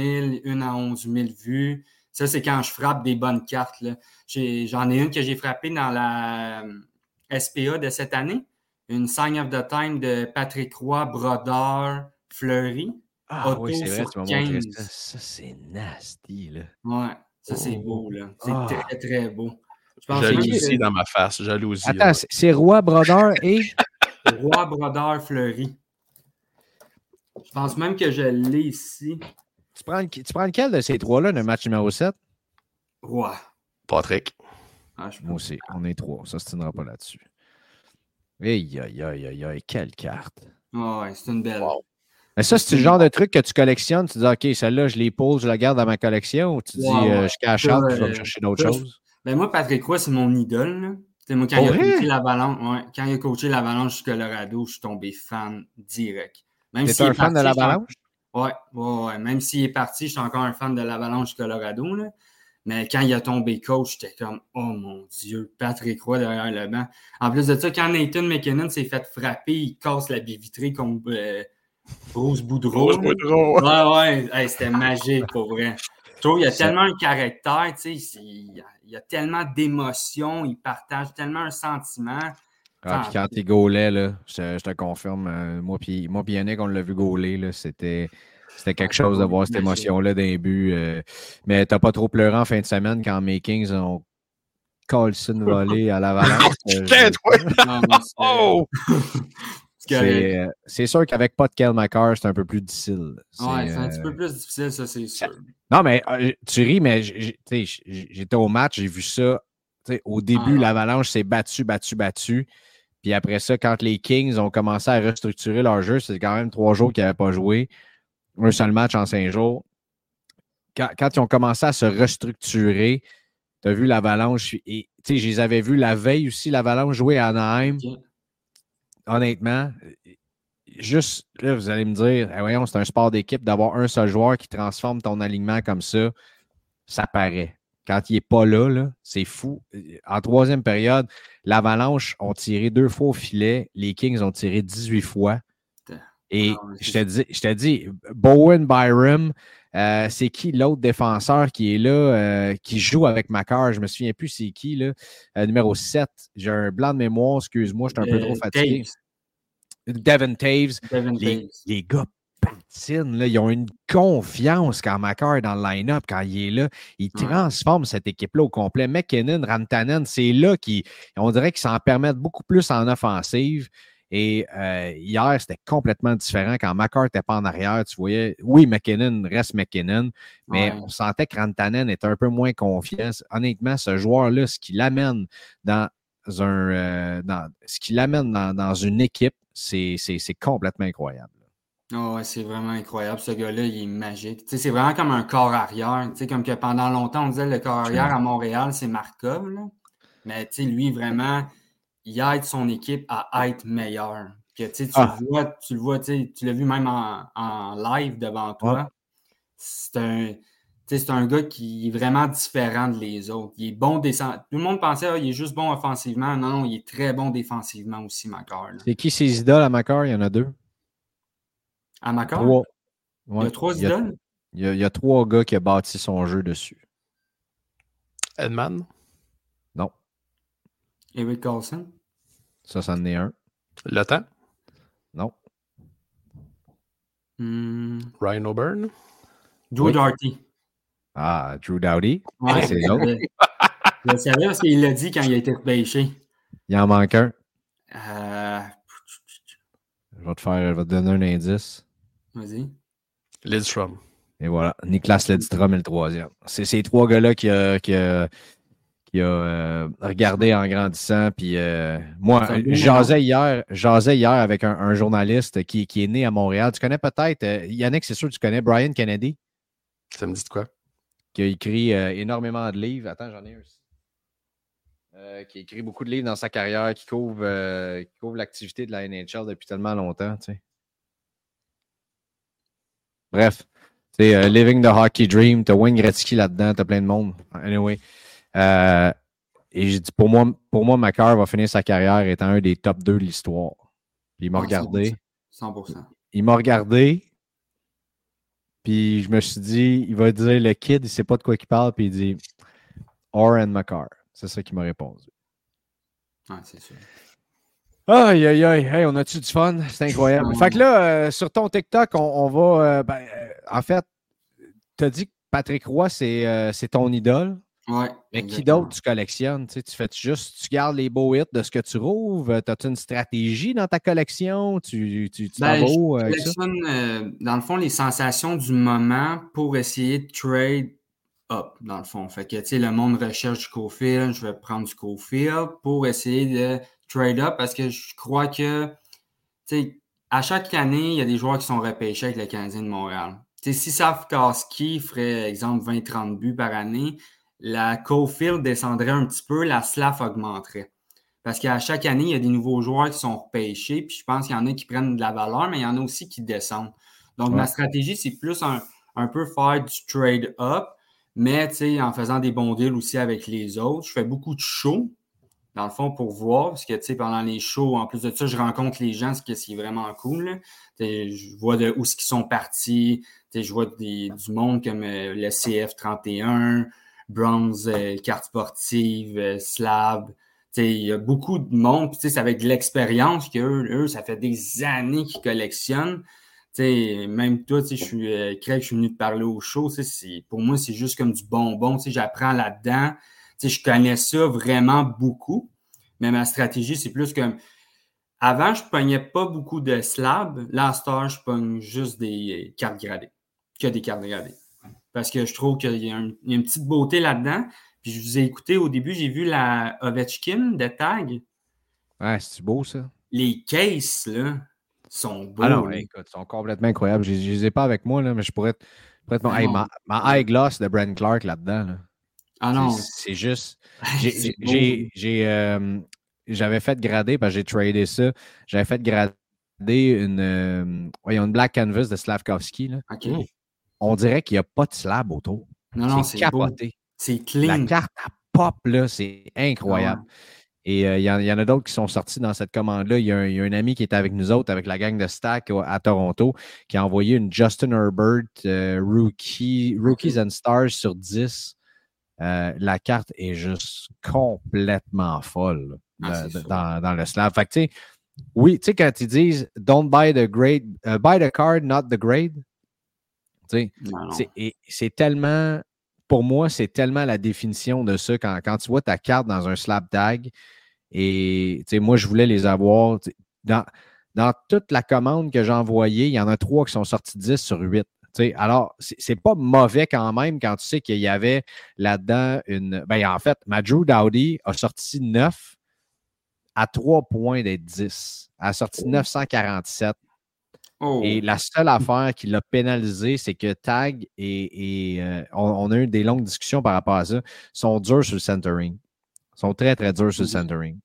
une à 11 000 vues. Ça, c'est quand je frappe des bonnes cartes. là. J'ai- J'en ai, une que j'ai frappée dans la euh, SPA de cette année. Une Sign of the Time de Patrick Roy, Brodeur, Fleury. Ah Auto oui, c'est vrai, tu m'as montré 15. ça. Ça, c'est nasty, là. Ouais, ça, c'est Oh. beau. là. C'est Ah. très, très beau. Je pense même Jalousie que dans ma face, jalousie. Attends, c'est Roi, Brodeur et. Roi, Brodeur, Fleury. Je pense même que je l'ai ici. Tu prends, tu prends lequel de ces trois-là, le match numéro 7? Roi. Patrick. Ah, je Moi aussi, on est trois. Ça ne se tiendra pas là-dessus. Aïe, aïe, aïe, aïe, aïe, quelle carte. Ah ouais, c'est une belle. Wow. Mais ça, c'est le genre de truc que tu collectionnes. Tu dis, OK, celle-là, je les pose, je la garde dans ma collection. Ou tu dis, Ouais, euh, ouais. je cache Ça, out, puis je vais me chercher d'autres choses? Ben moi, Patrick Roy, c'est mon idole. C'est moi, quand il a coaché l'Avalanche, ouais, quand il a coaché l'Avalanche du Colorado, je suis tombé fan direct. Même s'il un est fan de parti, suis l'Avalanche? Ouais, ouais, ouais. Même s'il est parti, je suis encore un fan de l'Avalanche du Colorado. Là. Mais quand il a tombé coach, j'étais comme Oh mon Dieu, Patrick Roy derrière le banc. En plus de ça, quand Nathan McKinnon s'est fait frapper, il casse la baie vitrée contre euh, Bruce Boudreau. Rose Boudreau. Ouais, ouais. Hey, c'était magique pour vrai. Je trouve qu'il a tellement un caractère, tu sais, il y a tellement d'émotions, il partage tellement un sentiment. Ah, puis quand il gaulait, là, je, te- je te confirme, euh, moi puis moi puis Yannick, on l'a vu gauler, là, c'était, c'était quelque chose de voir cette émotion-là d'un but. euh, mais t'as pas trop pleuré en fin de semaine quand mes Kings ont collé une volée à l'avalanche. euh, c'est- Oh! euh, sûr qu'avec pas de Kel McCarr, c'est un peu plus difficile. C'est, Ouais, c'est un euh, petit peu plus difficile, ça, c'est sûr. Non, mais euh, tu ris, mais j'étais au match, j'ai vu ça. Tu sais, Au début, Ah. l'Avalanche s'est battu, battu, battu. Puis après ça, quand les Kings ont commencé à restructurer leur jeu, c'est quand même trois jours qu'ils n'avaient pas joué. Un seul match en cinq jours. Quand, quand ils ont commencé à se restructurer, tu as vu l'Avalanche. Et tu sais, je les avais vus la veille aussi, l'Avalanche jouer à Anaheim. Honnêtement, juste là, vous allez me dire, Eh, voyons, c'est un sport d'équipe d'avoir un seul joueur qui transforme ton alignement comme ça. Ça paraît. Quand il n'est pas là, là c'est fou. En troisième période, l'Avalanche ont tiré deux fois au filet, les Kings ont tiré 18 fois. Et Ah ouais, je te dis, je te dis, Bowen Byram, euh, c'est qui l'autre défenseur qui est là, euh, qui joue avec Macar? Je me souviens plus c'est qui, là. Euh, numéro 7. J'ai un blanc de mémoire, excuse-moi, je suis un peu trop fatigué. Taves, Devin Taves. Devin Les, Taves. les gars patinent, là, ils ont une confiance quand Macar est dans le line-up, quand il est là. Il transforme cette équipe-là au complet. McKinnon, Rantanen, c'est là qu'on dirait qu'ils s'en permettent beaucoup plus en offensive. Et euh, hier, c'était complètement différent. Quand Macar n'était pas en arrière, tu voyais, oui, McKinnon reste McKinnon, mais Ouais. on sentait que Rantanen était un peu moins confiant. Honnêtement, ce joueur-là, ce qu'il amène dans un euh, dans, ce dans, dans une équipe, c'est complètement incroyable. Ah ouais, c'est vraiment incroyable. Ce gars-là, il est magique. C'est vraiment comme un corps arrière. Comme que pendant longtemps, on disait le corps arrière à Montréal, c'est Markov. là. Mais lui, vraiment, il aide son équipe à être meilleur. Que, tu Ah. le vois, tu le vois, tu l'as vu même en, en live devant toi. C'est un, c'est un gars qui est vraiment différent de les autres. Il est bon descend. Tout le monde pensait qu'il est juste bon offensivement. Non, non, il est très bon défensivement aussi, Macar. C'est qui ses idoles à Macar? Il y en a deux. À Macar, Trois. il y a trois il y a- idoles? Il y, a, il y a trois gars qui ont bâti son jeu dessus. Edman, Non, Eric Carlson? ça, c'en est un. Le Temps, Non. Hmm. Ryan O'Byrne, Joe Oui. Darty. Ah, Drew Dowdy. Ouais, c'est l'autre. le savais parce qu'il l'a dit quand il a été repêché. Il en manque un. Euh, Je vais te faire, je vais te donner un indice. Vas-y. Lidstrom. Et voilà, Niklas Ledstrom est le troisième. C'est ces trois gars-là qui a, qui a, qui a, euh, regardé en grandissant. Puis euh, moi, j'asais hier, jasais hier avec un, un journaliste qui, qui est né à Montréal. Tu connais peut-être, euh, Yannick, c'est sûr que tu connais Brian Kennedy, Ça me dit de quoi? qui a écrit euh, énormément de livres. Attends, j'en ai un aussi. Euh, qui a écrit beaucoup de livres dans sa carrière, qui couvre, euh, qui couvre l'activité de la NHL depuis tellement longtemps. tu sais. Bref, c'est euh, Living the Hockey Dream, t'as Wayne Gretzky là-dedans, t'as plein de monde. Anyway. Euh, et j'ai dit, pour moi, pour moi, Macar va finir sa carrière étant un des top 2 de l'histoire. Puis il m'a Ah, regardé. 100%. Il m'a regardé. Puis je me suis dit, il va dire le kid, il sait pas de quoi il parle, puis il dit Oren Macar. C'est ça qu'il m'a répondu. Ouais, c'est sûr. Aïe, aïe, aïe. Hey, on a-tu du fun? C'est incroyable. Fait que là, euh, sur ton TikTok, on, on va. euh, ben, euh, en fait, tu as dit que Patrick Roy, c'est ton idole. Ouais. Mais qui d'autre tu collectionnes? Tu, sais, tu fais juste, tu gardes les beaux hits de ce que tu trouves? As-tu une stratégie dans ta collection? Tu, tu, tu Ben, je ça? collectionne, euh, dans le fond, les sensations du moment pour essayer de trade up, dans le fond. Fait que, tu sais, le monde recherche du Cofield, je vais prendre du Cofield pour essayer de trade up parce que je crois que, tu sais, à chaque année, il y a des joueurs qui sont repêchés avec le Canadien de Montréal. Tu sais, si Safkowski ferait, exemple, 20-30 buts par année, la Cofield descendrait un petit peu, la Slav augmenterait. Parce qu'à chaque année, il y a des nouveaux joueurs qui sont repêchés, puis je pense qu'il y en a qui prennent de la valeur, mais il y en a aussi qui descendent. Donc, Ouais. ma stratégie, c'est plus un, un peu faire du trade-up, mais tu sais, en faisant des bons deals aussi avec les autres. Je fais beaucoup de shows, dans le fond, pour voir, parce que tu sais, pendant les shows, en plus de ça, je rencontre les gens, ce qui est vraiment cool. Je vois de où ce sont partis. Je vois du monde comme euh, le CF31, Bronze, euh, carte sportive, euh, Slab. Il y a beaucoup de monde, puis tu sais, c'est avec de l'expérience qu'eux, eux, ça fait des années qu'ils collectionnent. Tu sais, même toi, tu sais, je suis, euh, Craig, je suis venu te parler au show. Pour moi, c'est juste comme du bonbon. tu sais, J'apprends là-dedans. Sais, Je connais ça vraiment beaucoup. Mais ma stratégie, c'est plus comme. Avant, je ne pognais pas beaucoup de slabs. Là, à je pogne juste des cartes gradées. Que des cartes gradées. Parce que je trouve qu'il y, a un- il y a une petite beauté là-dedans. Puis je vous ai écouté au début, j'ai vu la Ovechkin de tag. Ouais, c'est beau ça? Les cases, là, sont beaux. Ah non, là. écoute, ils sont complètement incroyables. Je ne les ai pas avec moi, là, mais je pourrais te, pourrais te- Ah Hey, ma high gloss de Brent Clark là-dedans. là. Ah non, C'est- juste. j'ai- euh, J'avais fait grader, parce que j'ai tradé ça. J'avais fait grader une, euh, voyons, une black canvas de Slavkovski. Là. On dirait qu'il n'y a pas de slab autour. Non, non, c'est capoté. C'est La clean. carte à pop, là, c'est incroyable. Et euh, il y, y en a d'autres qui sont sortis dans cette commande-là. Il y, a un- il y a un ami qui était avec nous autres, avec la gang de Stack à Toronto, qui a envoyé une Justin Herbert euh, rookie, Rookies and Stars sur 10. Euh, la carte est juste complètement folle Ah, dans, dans le slab. Fait que, tu sais, oui, tu sais, quand ils disent don't buy the grade, euh, buy the card, not the grade, tu sais, c'est- tellement, pour moi, c'est tellement la définition de ça quand, quand tu vois ta carte dans un slab tag. Et tu sais, moi, je voulais les avoir. dans toute la commande que j'ai envoyée, il y en a trois qui sont sortis 10 sur 8. Tu sais, alors, c'est pas mauvais quand même quand tu sais qu'il y avait là-dedans une. Ben, en fait, ma Drew Dowdy a sorti 9 à 3 points d'être 10. Elle a sorti 947. Oh. Et la seule affaire qui l'a pénalisé, c'est que Tag et, et, euh, on, on a eu des longues discussions par rapport à ça, sont durs sur le centering. Ils sont très, très durs sur le centering.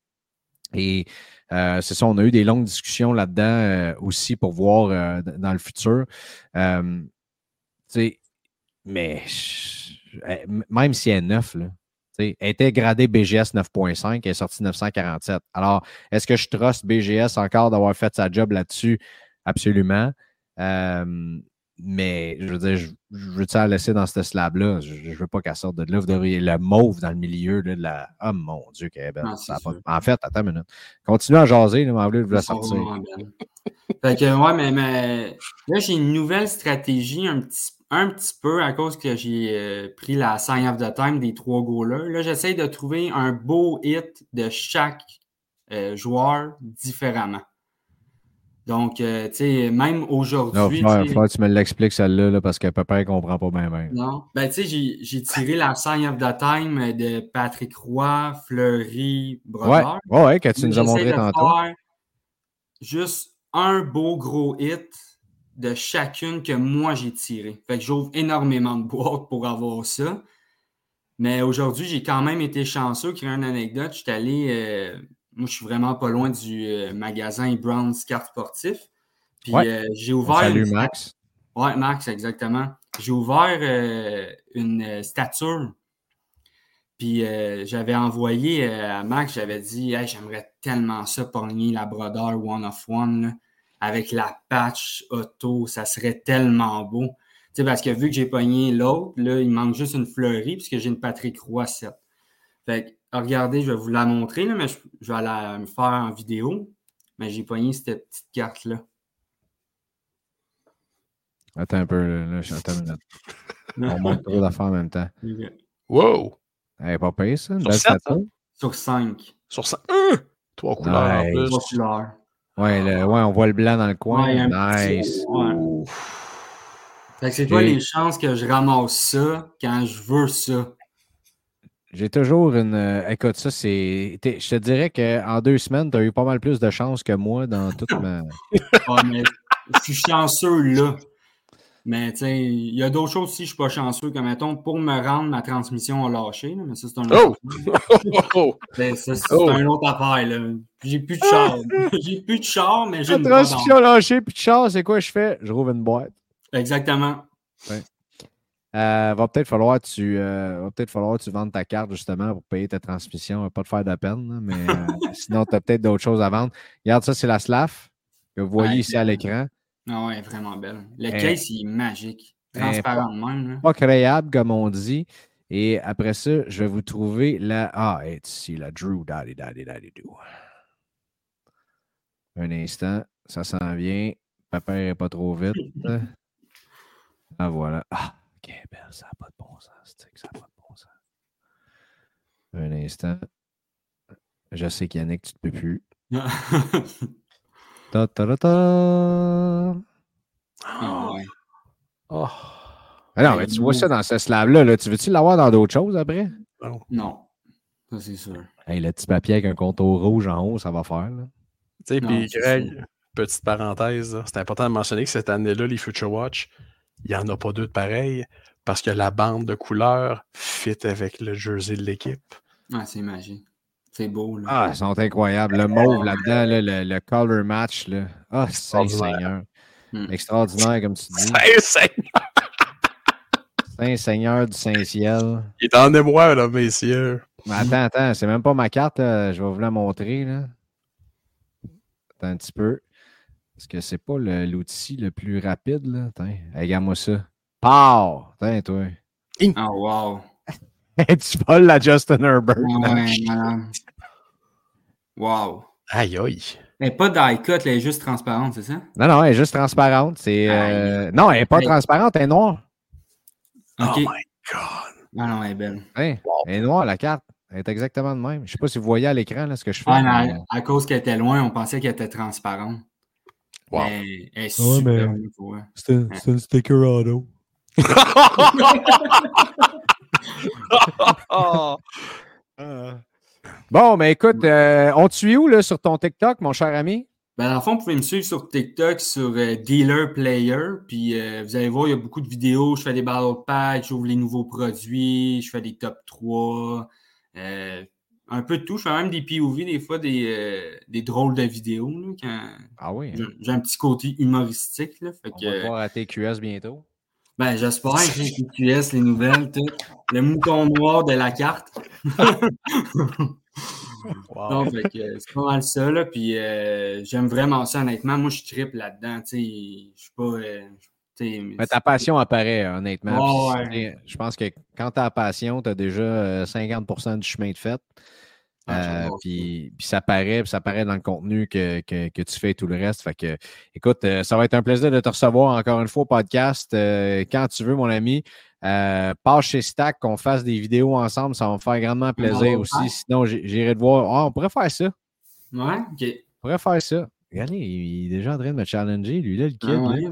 Et euh, c'est ça, on a eu des longues discussions là-dedans euh, aussi pour voir euh, dans le futur. Tu sais, mais eh, même si elle est neuf, là, tu sais, elle était gradée BGS 9.5, elle est sortie 947. Alors, est-ce que je trust BGS encore d'avoir fait sa job là-dessus? Absolument. Euh, mais je veux dire, je, je veux la laisser dans ce slab-là? Je, je veux pas qu'elle sorte de là. Vous devriez le mauve dans le milieu là, de la. Oh mon Dieu, qu'elle est belle. Ah, Ça pas-. En fait, attends une minute. Continuez à jaser, là, mais Ils sont sortir. Fait que, ouais, mais, mais là, j'ai une nouvelle stratégie un petit, un petit peu à cause que j'ai euh, pris la sign of the time des trois goalers. Là, j'essaie de trouver un beau hit de chaque euh, joueur différemment. Donc, euh, tu sais, même Non, aujourd'hui. il va tu que me l'expliques celle-là là, parce que papa ne comprend pas bien. Non. Ben, tu sais, j'ai- tiré la sign of the time de Patrick Roy, Fleury, Brodeur. ouais, ouais, que tu nous as montré tantôt. juste un beau gros hit de chacune que moi j'ai tiré. Fait que j'ouvre énormément de boîtes pour avoir ça. Mais aujourd'hui, j'ai quand même été chanceux. Créer une anecdote, je suis allé. euh, moi, je suis vraiment pas loin du euh, magasin Brown's Carte Sportif. Puis Ouais. euh, j'ai ouvert. Salut une- Max. Ouais, Max, exactement. J'ai ouvert une stature. Puis j'avais envoyé à Max, j'avais dit Hey, j'aimerais tellement ça pogner la brodeur One of One là, avec la patch auto, ça serait tellement beau. Tu sais, parce que vu que j'ai pogné l'autre, là, il manque juste une fleurie puisque j'ai une Patrick Roy 7. Fait que, ah, regardez, je vais vous la montrer, là, mais je, je vais la me faire en vidéo. Mais j'ai pogné cette petite carte-là. Attends un peu, là, là, je- attends une minute. On monte trop d'affaires en même temps. Wow! Elle est pas payée, ça? Sur belle sept, statue? Sur 5. Sur ça. Hein? Trois couleurs en Nice. plus. Trois couleurs. Ouais, le- ouais, on voit le blanc dans le coin. Ouais, petit- nice. Fait que c'est quoi les chances que je ramasse ça quand je veux ça? J'ai toujours une. euh, écoute, ça, c'est. Je te dirais qu'en deux semaines, tu as eu pas mal plus de chance que moi dans toute ma. Ouais, mais je suis chanceux là. Mais il y a d'autres choses si je suis pas chanceux, comme mettons, pour me rendre, ma transmission a lâché. là, mais ça, c'est un Oh! autre Oh! Ben, ça, c'est Oh! une autre affaire. J'ai plus de char. j'ai plus de char, mais j'ai La une transmission lâchée, puis de char, c'est quoi je fais? Je rouvre une boîte. Exactement. Euh, va peut-être falloir que tu euh, va peut-être falloir tu vendes ta carte justement pour payer ta transmission. Va pas te faire de peine, mais euh, sinon, tu as peut-être d'autres choses à vendre. Regarde, ça, c'est la SLAF que vous voyez Ouais, ici à l'écran. Ah ouais, vraiment belle. Le Euh, case, il est magique. euh, Transparent même. Là. Pas créable, comme on dit. Et après ça, je vais vous trouver la. Ah, et ici, la Drew Daddy Daddy Daddy Do. Un instant, ça s'en vient. Papa n'est pas trop vite. Ah, voilà. Ah, ok, belle, ça n'a pas de bon sens. que Ça n'a pas de bon sens. Un instant. Je sais qu'Yannick, tu ne peux plus. Ta ta ta ta. Ah ouais. Oh. Ah non, mais tu vois ça dans ce slab-là. Là. Tu veux-tu l'avoir dans d'autres choses après? Non. Ça, c'est sûr. Hey, le petit papier avec un contour rouge en haut, ça va faire. Là. Tu sais, puis Greg, petite parenthèse, c'est important de mentionner que cette année-là, les Future Watch, il n'y en a pas deux de pareils parce que la bande de couleurs fit avec le jersey de l'équipe. Ah, c'est magique. C'est beau. Là. Ah, ils sont incroyables. Le mauve là-dedans, là, le, le color match. Là. Ah, Saint-Seigneur. Hmm. Extraordinaire, comme tu dis. C'est c'est- Saint-Seigneur du Saint-Ciel. Il est en émoi, là, messieurs. Mais attends, attends, c'est même pas ma carte. là. Je vais vous la montrer. Là. Attends un petit peu. Parce que c'est pas l'outil le plus rapide. Là. Attends, regarde-moi ça. Pow! Attends, toi. Oh, wow. tu voles la Justin Herbert. Ouais. Wow. Aïe, aïe. Mais pas die-cut, elle est juste transparente, c'est ça? Non, non, elle est juste transparente. C'est, euh, Non, elle n'est pas transparente, elle est noire. Oh my God. Ah non, elle est belle. Hein? Elle est noire, la carte. Elle est exactement de même. Je ne sais pas si vous voyez à l'écran là, ce que je fais. Ouais, mais mais- à, à cause qu'elle était loin, on pensait qu'elle était transparente. Wow. Mais elle est Ouais, super mais- c'est un sticker auto. Bon, mais écoute, euh, on te suit où là, sur ton TikTok, mon cher ami? Ben, dans le fond, vous pouvez me suivre sur TikTok, sur euh, Dealer Player. Puis euh, vous allez voir, il y a beaucoup de vidéos. Je fais des battle packs, j'ouvre les nouveaux produits, je fais des top 3. euh, un peu de tout. Je fais même des POV, des fois, des, des drôles de vidéos. là, quand Ah oui. j'ai- J'ai un petit côté humoristique. Là, fait On que, va te voir à TQS bientôt. Ben, j'espère que les QS, les nouvelles, tout. Le mouton noir de la carte. Wow. Euh, c'est pas mal ça, là. Puis euh, j'aime vraiment ça, honnêtement. Moi, je tripe là-dedans, tu sais. Je suis pas. euh, tu Mais ta passion apparaît, honnêtement. Oh, ouais. tu sais, Je pense que quand tu as la passion, tu as déjà euh, 50% du chemin de fait. Ah, Euh, ça. puis, puis ça paraît, puis ça paraît dans le contenu que, que, que tu fais et tout le reste. Fait que, écoute, euh, ça va être un plaisir de te recevoir encore une fois au podcast euh, quand tu veux, mon ami. Euh, passe chez Stack, qu'on fasse des vidéos ensemble, ça va me faire grandement plaisir aussi. Sinon, j'irai te voir. Ah, on pourrait faire ça. Ouais, ok. On pourrait faire ça. Regardez, il est déjà en train de me challenger, lui, là, le kid. Ah, là. ouais.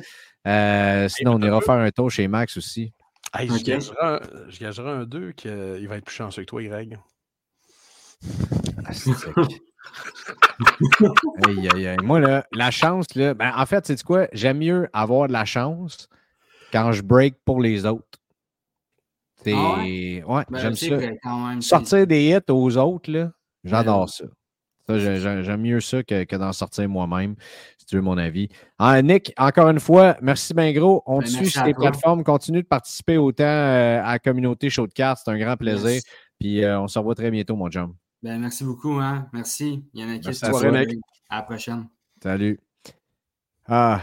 Euh, sinon, on ira faire un tour chez Max aussi. Hey, je, gagerais un, je gagerais un 2 qu'il va être plus chanceux que toi, Greg. Ah, c'est sec. aïe, aïe, aïe. Moi, là, la chance, là, ben, en fait, c'est quoi? J'aime mieux avoir de la chance quand je break pour les autres. C'est. Ah ouais, Ben, j'aime ça. quand même. Sortir des hits aux autres, là, j'adore Ouais. ça. Ça, j'ai- j'ai- j'aime mieux ça que, que d'en sortir moi-même, si tu veux mon avis. Ah, Nick, encore une fois, merci bien gros. On Ben, te suit merci sur tes plateformes. Continue de participer autant euh, à la communauté Show de cartes. C'est un grand plaisir. Puis euh, on se revoit très bientôt, mon chum. Ben, merci beaucoup, hein. Merci. Il y en a qui Merci se à toi, Nick. À la prochaine. Salut. Ah,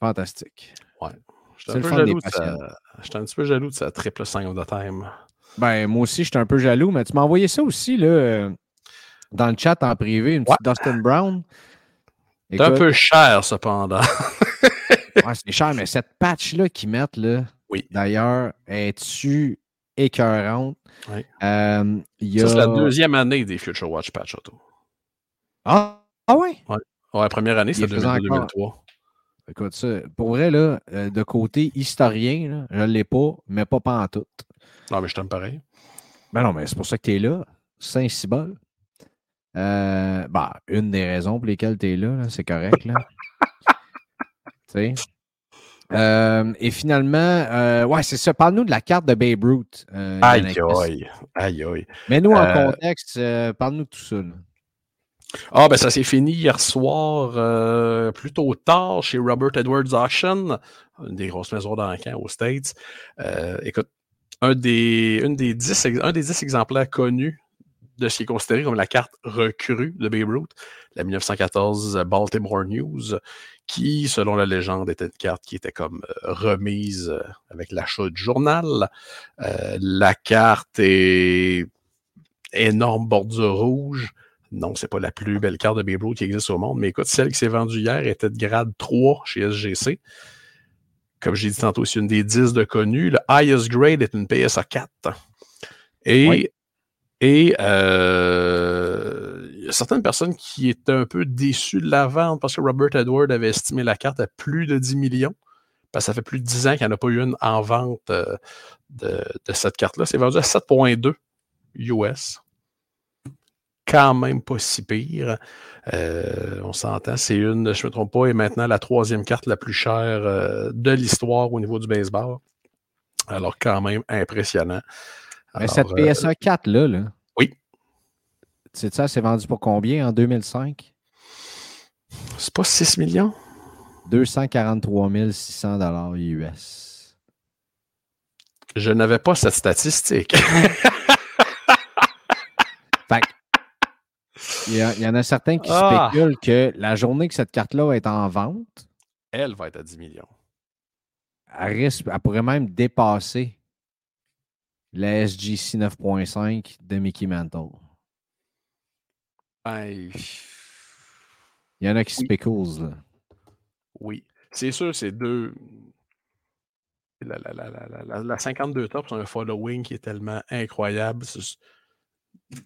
fantastique. J'étais C'est un, peu jaloux de sa- j'étais un petit peu jaloux de sa triple 5 of the time. Ben, moi aussi, j'étais un peu jaloux, mais tu m'as envoyé ça aussi, là, euh, dans le chat en privé, une petite Dustin Brown. C'est un peu cher, cependant. ouais, c'est cher, mais cette patch-là qu'ils mettent, là, Oui. d'ailleurs, est-tu écœurante? Euh, il y a... Ça, c'est la deuxième année des Future Watch Patch Auto. Ah, ah ouais? Ouais, la première année, c'était les faisait encore. 2002-2003. Écoute, ça, pour vrai, là, euh, de côté historien, là, je ne l'ai pas, mais pas pantoute. Non, mais je t'aime pareil. Ben non, mais c'est pour ça que tu es là. Saint-Cybole. Euh, bah, une des raisons pour lesquelles tu es là, là, c'est correct. Là. Tu sais? Euh, et finalement, euh, ouais, c'est ça. Parle-nous de la carte de Babe Ruth. euh, Aïe, aïe. Aïe, aïe. Mets-nous en contexte. Parle-nous de tout ça. là. Ah, ben ça s'est fini hier soir, plutôt tard, chez Robert Edwards Auction, une des grosses maisons d'encan aux States. Écoute, un des, une des dix, un des dix exemplaires connus de ce qui est considéré comme la carte recrue de Babe Ruth, la 1914 Baltimore News, qui, selon la légende, était une carte qui était comme euh, remise euh, avec l'achat du journal. Euh, la carte est énorme bordure rouge. Non, c'est pas la plus belle carte de Babe qui existe au monde, mais écoute, celle qui s'est vendue hier était de grade 3 chez SGC. Comme j'ai dit tantôt, c'est une des 10 de connues. Le highest grade est une PSA 4. Et, Oui. et euh, a certaines personnes qui étaient un peu déçues de la vente parce que Robert Edward avait estimé la carte à plus de 10 millions. Parce que ça fait plus de 10 ans qu'il n'y en a pas eu une en vente euh, de, de cette carte-là. C'est vendu à 7,2 US quand même pas si pire. Euh, on s'entend, c'est une, je ne me trompe pas, est maintenant la troisième carte la plus chère euh, de l'histoire au niveau du baseball. Alors, quand même impressionnant. Mais cette euh, PSA 4 là, là sais ça, c'est vendu pour combien en 2005? c'est pas 6 millions? 243 600 US. Je n'avais pas cette statistique. Fait il y, a- il y en a certains qui Ah. spéculent que la journée que cette carte-là va être en vente, Elle va être à 10 millions. elle, risque- elle pourrait même dépasser la SGC 9.5 de Mickey Mantle. Ben, Il y en a qui Oui. spéculent. là. oui. C'est sûr, c'est deux. La, la, la, la, la- la- la 52 tops ont un following qui est tellement incroyable.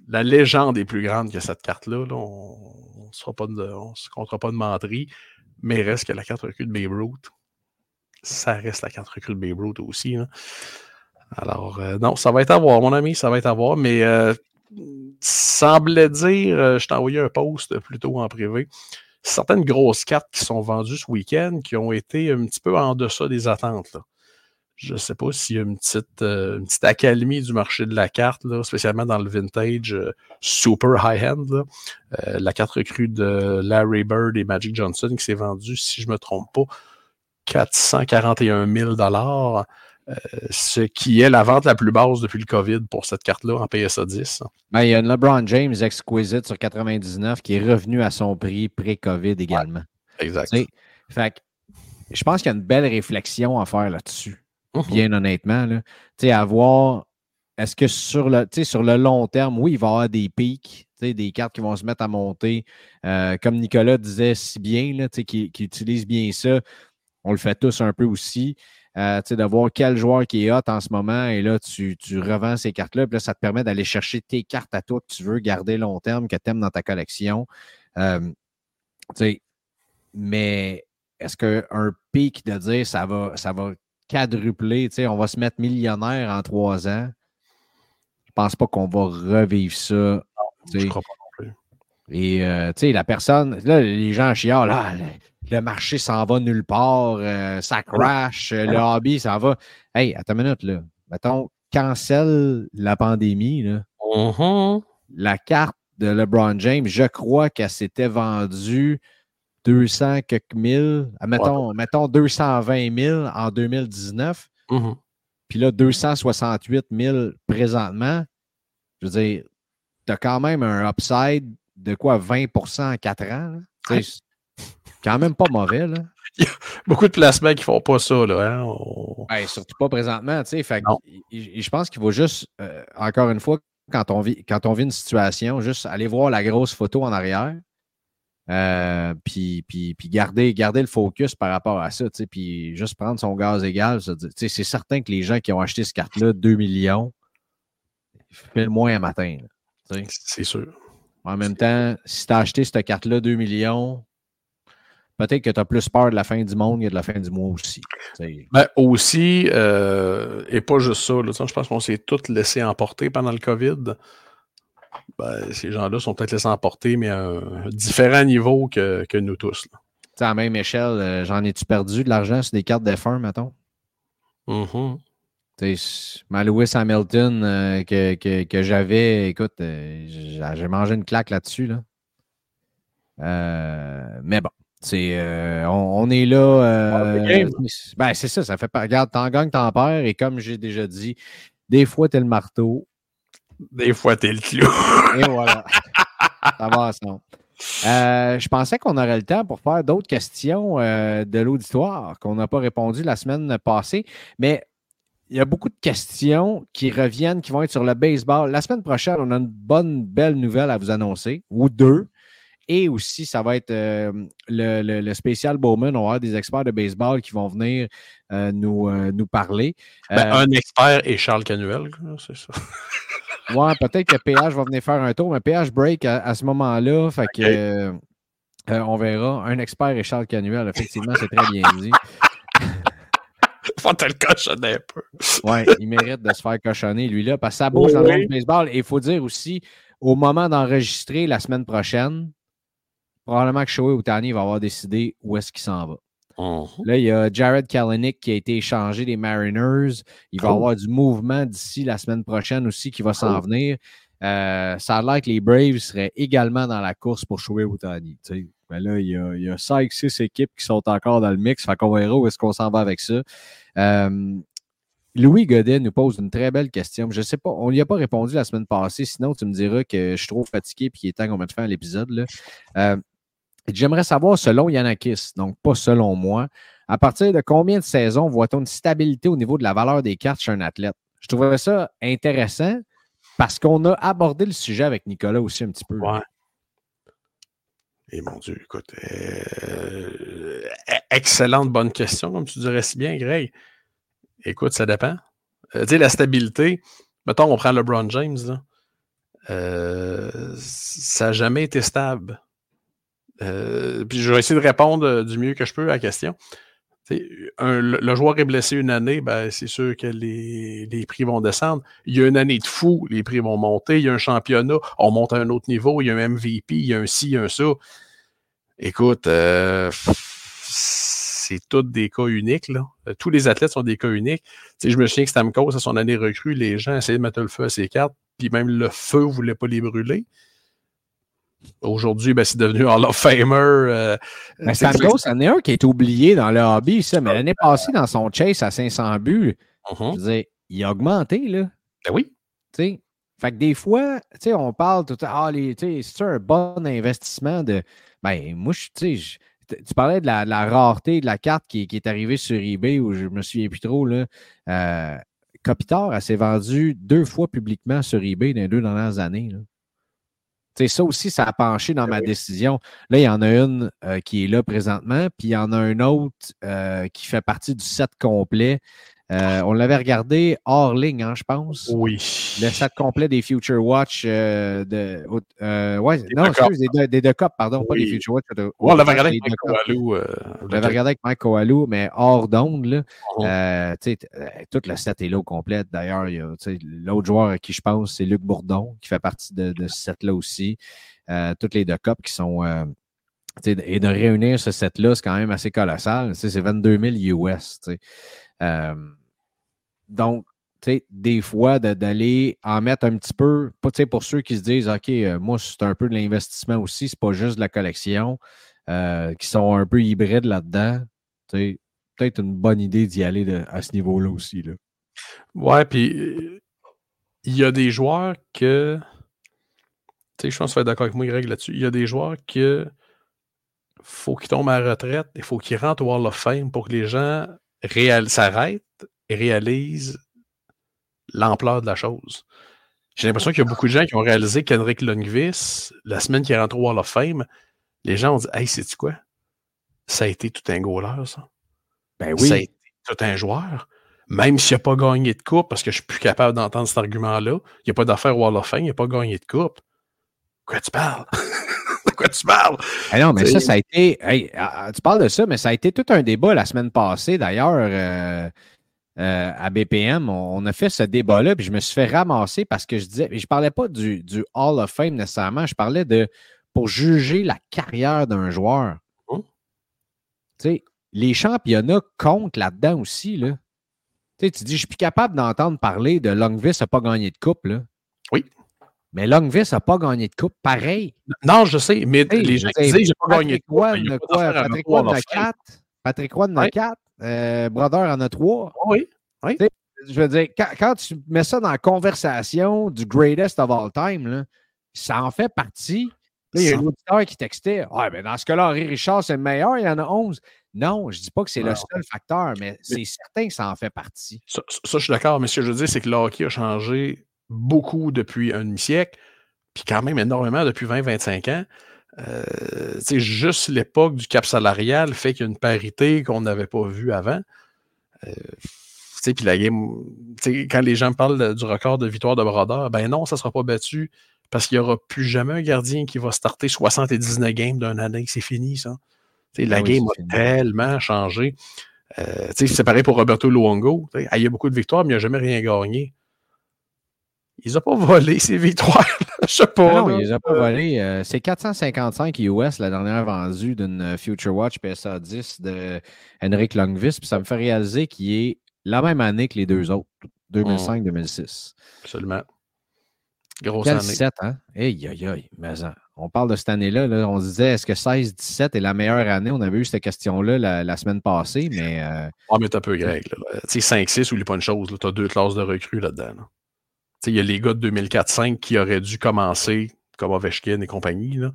La légende est plus grande que cette carte-là. là. On ne se comptera pas de menterie. Mais il reste que la carte recul de Babe Ruth. Ça reste la carte recul de Babe Ruth aussi. là. Alors, euh, non, ça va être à voir, mon ami, ça va être à voir. Mais euh, semblait dire, euh, je t'ai envoyé un post plus tôt en privé, certaines grosses cartes qui sont vendues ce week-end qui ont été un petit peu en deçà des attentes. Je ne sais pas s'il y a une petite, euh, une petite accalmie du marché de la carte, là, spécialement dans le vintage euh, super high-end. la carte recrue de Larry Bird et Magic Johnson qui s'est vendue, si je ne me trompe pas, 441 000 euh, ce qui est la vente la plus basse depuis le COVID pour cette carte-là en PSA 10. Ben, il y a une LeBron James Exquisite sur 99 qui est revenu à son prix pré-COVID également. Exact. Tu sais, Fait que je pense qu'il y a une belle réflexion à faire là-dessus. Mhm. bien honnêtement. Là. Tu sais, à voir, est-ce que sur le, sur long terme, oui, il va y avoir des pics, des cartes qui vont se mettre à monter. Euh, comme Nicolas disait si bien, là, qui, qui utilise bien ça, on le fait tous un peu aussi. Euh, de voir quel joueur qui est hot en ce moment, et là, tu, tu revends ces cartes-là, puis là, ça te permet d'aller chercher tes cartes à toi que tu veux garder long terme, que tu aimes dans ta collection. Euh, tu sais, mais est-ce qu'un pic de dire ça va, ça va quadrupler, tu sais, on va se mettre millionnaire en trois ans? Je pense pas qu'on va revivre ça. Je crois pas. Et, euh, tu sais, la personne, là, les gens chialent, là, le, marché s'en va nulle part, euh, ça crash, euh, le hobby s'en va. Hey, attends une minute, là. Mettons, cancelle la pandémie, là. Mhm. La carte de LeBron James, je crois qu'elle s'était vendue 200 quelques mille, ah, mettons, mettons 220 000 en 2019, Mhm. puis là, 268 000 présentement. Je veux dire, tu as quand même un upside de quoi, 20% en 4 ans? c'est quand même pas mauvais, là. Beaucoup de placements qui font pas ça, là. hein. On- Ben, surtout pas présentement. Fait il- il- je pense qu'il faut juste, euh, encore une fois, quand on, vit, quand on vit une situation, juste aller voir la grosse photo en arrière, euh, puis, puis, puis garder, garder le focus par rapport à ça, puis juste prendre son gaz égal. C'est certain que les gens qui ont acheté cette carte-là, 2 millions, fait le moins un matin. C'est sûr. En même temps, si tu as acheté cette carte-là 2 millions, peut-être que tu as plus peur de la fin du monde que de la fin du mois aussi. Ben, aussi, euh, et pas juste ça, là, je pense qu'on s'est tous laissés emporter pendant le COVID. Ben, ces gens-là sont peut-être laissés emporter, mais à un différent niveau que, que nous tous. là. À la même échelle, euh, j'en ai-tu perdu de l'argent sur des cartes d'F1, mettons? Mhm. Tu sais, ma Lewis Hamilton euh, que, que, que j'avais, écoute, euh, j'ai mangé une claque là-dessus. Là. Euh, mais bon, c'est, euh, on, on est là. euh, Ah, ben, c'est ça, ça fait pas. Regarde, t'en gagnes, t'en perds. Et comme j'ai déjà dit, des fois, t'es le marteau. Des fois, t'es le clou. Et voilà. ça va ensemble. Je pensais qu'on aurait le temps pour faire d'autres questions de l'auditoire qu'on n'a pas répondu la semaine passée, mais il y a beaucoup de questions qui reviennent, qui vont être sur le baseball. La semaine prochaine, on a une bonne, belle nouvelle à vous annoncer, ou deux. Et aussi, ça va être euh, le, le- le spécial Bowman. On va avoir des experts de baseball qui vont venir euh, nous, euh, nous parler. Ben, un expert et Charles Canuel, c'est ça. Ouais, peut-être que PH va venir faire un tour, mais PH break à, à ce moment-là. Fait que on verra. Un expert et Charles Canuel, effectivement, c'est très bien dit. Faut te le cochonner un peu. Ouais, il mérite de se faire cochonner, lui-là, parce que ça bouge dans le Oui. monde du baseball. Et il faut dire aussi, au moment d'enregistrer la semaine prochaine, probablement que Shohei Ohtani va avoir décidé où est-ce qu'il s'en va. Mhm. Là, il y a Jared Kalanick qui a été échangé des Mariners. Il va y avoir du mouvement d'ici la semaine prochaine aussi qui va s'en Cool. venir. Euh, ça a l'air que les Braves seraient également dans la course pour Shohei Ohtani. tu sais. Mais là, il y a, il y a 5-6 équipes qui sont encore dans le mix. Fait qu'on verra où est-ce qu'on s'en va avec ça. Euh, Louis Godet nous pose une très belle question. Je ne sais pas, on n'y a pas répondu la semaine passée, sinon tu me diras que je suis trop fatigué et qu'il est temps qu'on mette fin à l'épisode. Euh, J'aimerais savoir, selon Yanakis, donc pas selon moi, à partir de combien de saisons voit-on une stabilité au niveau de la valeur des cartes chez un athlète? Je trouvais ça intéressant parce qu'on a abordé le sujet avec Nicolas aussi un petit peu. Ouais. Et mon Dieu, écoute, euh, excellente bonne question, comme tu dirais si bien, Greg. Écoute, ça dépend. Euh, la stabilité, mettons, on prend LeBron James, là. Euh, ça n'a jamais été stable. puis je vais essayer de répondre du mieux que je peux à la question. Le, joueur est blessé une année, ben, c'est sûr que les, prix vont descendre. Il y a une année de fou, les prix vont monter. Il y a un championnat, on monte à un autre niveau. Il y a un MVP, il y a un ci, il y a un ça. Écoute, euh, c'est tous des cas uniques. Euh, tous les athlètes sont des cas uniques. je me souviens que Stamkos, à son année recrue, les gens essayaient de mettre le feu à ses cartes, puis même le feu ne voulait pas les brûler. Aujourd'hui, ben, c'est devenu Hall of Famer. Euh, ben, Stamkos, c'en est un qui est oublié dans le hobby, ça, mais l'année passée, dans son chase à 500 buts, je disais, il a augmenté. Là. Ben oui. sais, fait que des fois, on parle tout ah, c'est un bon investissement de. Ben, moi, tu sais, tu parlais de la, rareté de la carte qui, est arrivée sur eBay, où je me souviens plus trop. Là. Euh, Kopitar, elle s'est vendue deux fois publiquement sur eBay dans les deux dernières années. Là ça aussi, ça a penché dans ben ma décision. Là, il y en a une euh, qui est là présentement, puis il y en a un autre euh, qui fait partie du set complet. Euh, on l'avait regardé hors ligne, hein, je pense. Oui. Le set complet des Future Watch de. ouais, non, excuse, des, des deux copes, pardon, pas des Future Watch. on l'avait regardé avec Mike Koalou. on l'avait regardé avec Mike Koalou, mais hors d'onde. Là. Uh-huh. tout le set est là au complet. D'ailleurs, l'autre joueur à qui je pense, c'est Luc Bourdon, qui fait partie de, de ce set-là aussi. toutes les deux copes qui sont. et de réunir ce set-là, c'est quand même assez colossal. C'est 22 000 US. Euh, donc, des fois, d'aller en mettre un petit peu, pour ceux qui se disent, OK, euh, moi, c'est un peu de l'investissement aussi, c'est pas juste de la collection, euh, qui sont un peu hybrides là-dedans, peut-être une bonne idée d'y aller à ce niveau-là aussi. Ouais, puis il y a des joueurs que, tu sais, je pense que tu vas être d'accord avec moi, Greg, là-dessus. Il y a des joueurs que faut qu'ils tombent à la retraite, il faut qu'ils rentrent au Hall of Fame pour que les gens s'arrête et réalise l'ampleur de la chose. J'ai l'impression qu'il y a beaucoup de gens qui ont réalisé qu'Henrik Lundqvist, la semaine qui est rentré au Wall of Fame, les gens ont dit Hey, c'est-tu quoi? Ça a été tout un goaler, ça. Ben oui. Ça a été tout un joueur. Même s'il n'a pas gagné de coupe, parce que je suis plus capable d'entendre cet argument-là, il n'y a pas d'affaire Wall of Fame, il n'a pas gagné de coupe. Quoi tu parles? quoi tu parles? Ah non, mais ça, ça a été. Ah, ah, tu parles de ça, mais ça a été tout un débat la semaine passée, d'ailleurs. Euh, euh, à BPM, on, a fait ce débat-là, puis je me suis fait ramasser parce que je disais, je ne parlais pas du, du, Hall of Fame nécessairement, je parlais de pour juger la carrière d'un joueur. Oh. Tu sais, les championnats comptent là-dedans aussi. Là. Tu dis, je suis plus capable d'entendre parler de Longvis n'a pas gagné de coupe. Là. Oui. Mais Longvis n'a pas gagné de coupe, pareil. Non, je sais, mais les gens disent j'ai pas gagné de coupe. Patrick Roy en a quatre? Patrick Roy en a quatre? Euh, Brother en a trois? Oui. oui. Je veux dire, quand, tu mets ça dans la conversation du greatest of all time, là, ça en fait partie. Là, il y a un auditeur qui textait Ouais, mais dans ce cas-là, Henri Richard, c'est le meilleur, il y en a 11. Non, je ne dis pas que c'est le seul facteur, mais, c'est certain que ça en fait partie. Ça, je suis d'accord, mais ce que je veux dire, c'est que le hockey a changé beaucoup depuis un demi-siècle, puis quand même énormément depuis 20-25 ans. Euh, juste l'époque du cap salarial fait qu'il y a une parité qu'on n'avait pas vue avant. Euh, puis la game, quand les gens parlent du record de victoire de Brodeur, ben non, ça ne sera pas battu parce qu'il n'y aura plus jamais un gardien qui va starter 79 games d'une année. C'est fini, ça. la ah game a tellement changé. Euh, c'est pareil pour Roberto Luongo. il y a beaucoup de victoires, mais il n'a jamais rien gagné. Il n'a pas volé ses victoires. Je sais pas. Ah non, il les a pas volé. Euh, c'est 455 US, la dernière vendue d'une euh, Future Watch PSA 10 de Henrik Longvis. Puis ça me fait réaliser qu'il est la même année que les deux autres, 2005-2006. Absolument. Grosse année. 7, hein? Aïe, aïe, aïe. Mais hein, on parle de cette année-là. là. On se disait, est-ce que 16-17 est la meilleure année? On avait eu cette question-là la, la semaine passée, mais euh, Ah, mais un peu grec. Tu sais, 5-6, oublie pas une chose. Tu as deux classes de recrues là-dedans. là. Il y a les gars de 2004-5 qui auraient dû commencer comme Ovechkin et compagnie. Là.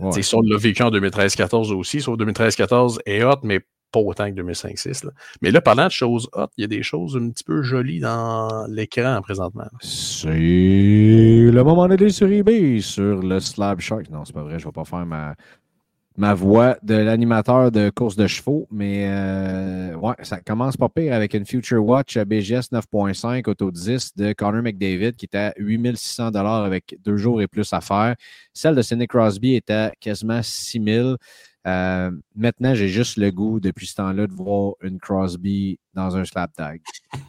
ouais. Ça, on l'a vécu en 2013-14 aussi, sauf 2013-14 est hot, mais pas autant que 2005-6. là. Mais là, parlant de choses hot, il y a des choses un petit peu jolies dans l'écran présentement. c'est le moment d'aller sur eBay sur le Slab Shark. Non, c'est pas vrai, je vais pas faire ma, ma voix de l'animateur de course de chevaux, mais euh, ouais, ça commence pas pire avec une Future Watch BGS 9.5 Auto 10 de Connor McDavid qui était à 8600 avec deux jours et plus à faire. Celle de Sidney Crosby était à quasiment 6000 euh, maintenant, j'ai juste le goût depuis ce temps-là de voir une Crosby dans un slap tag.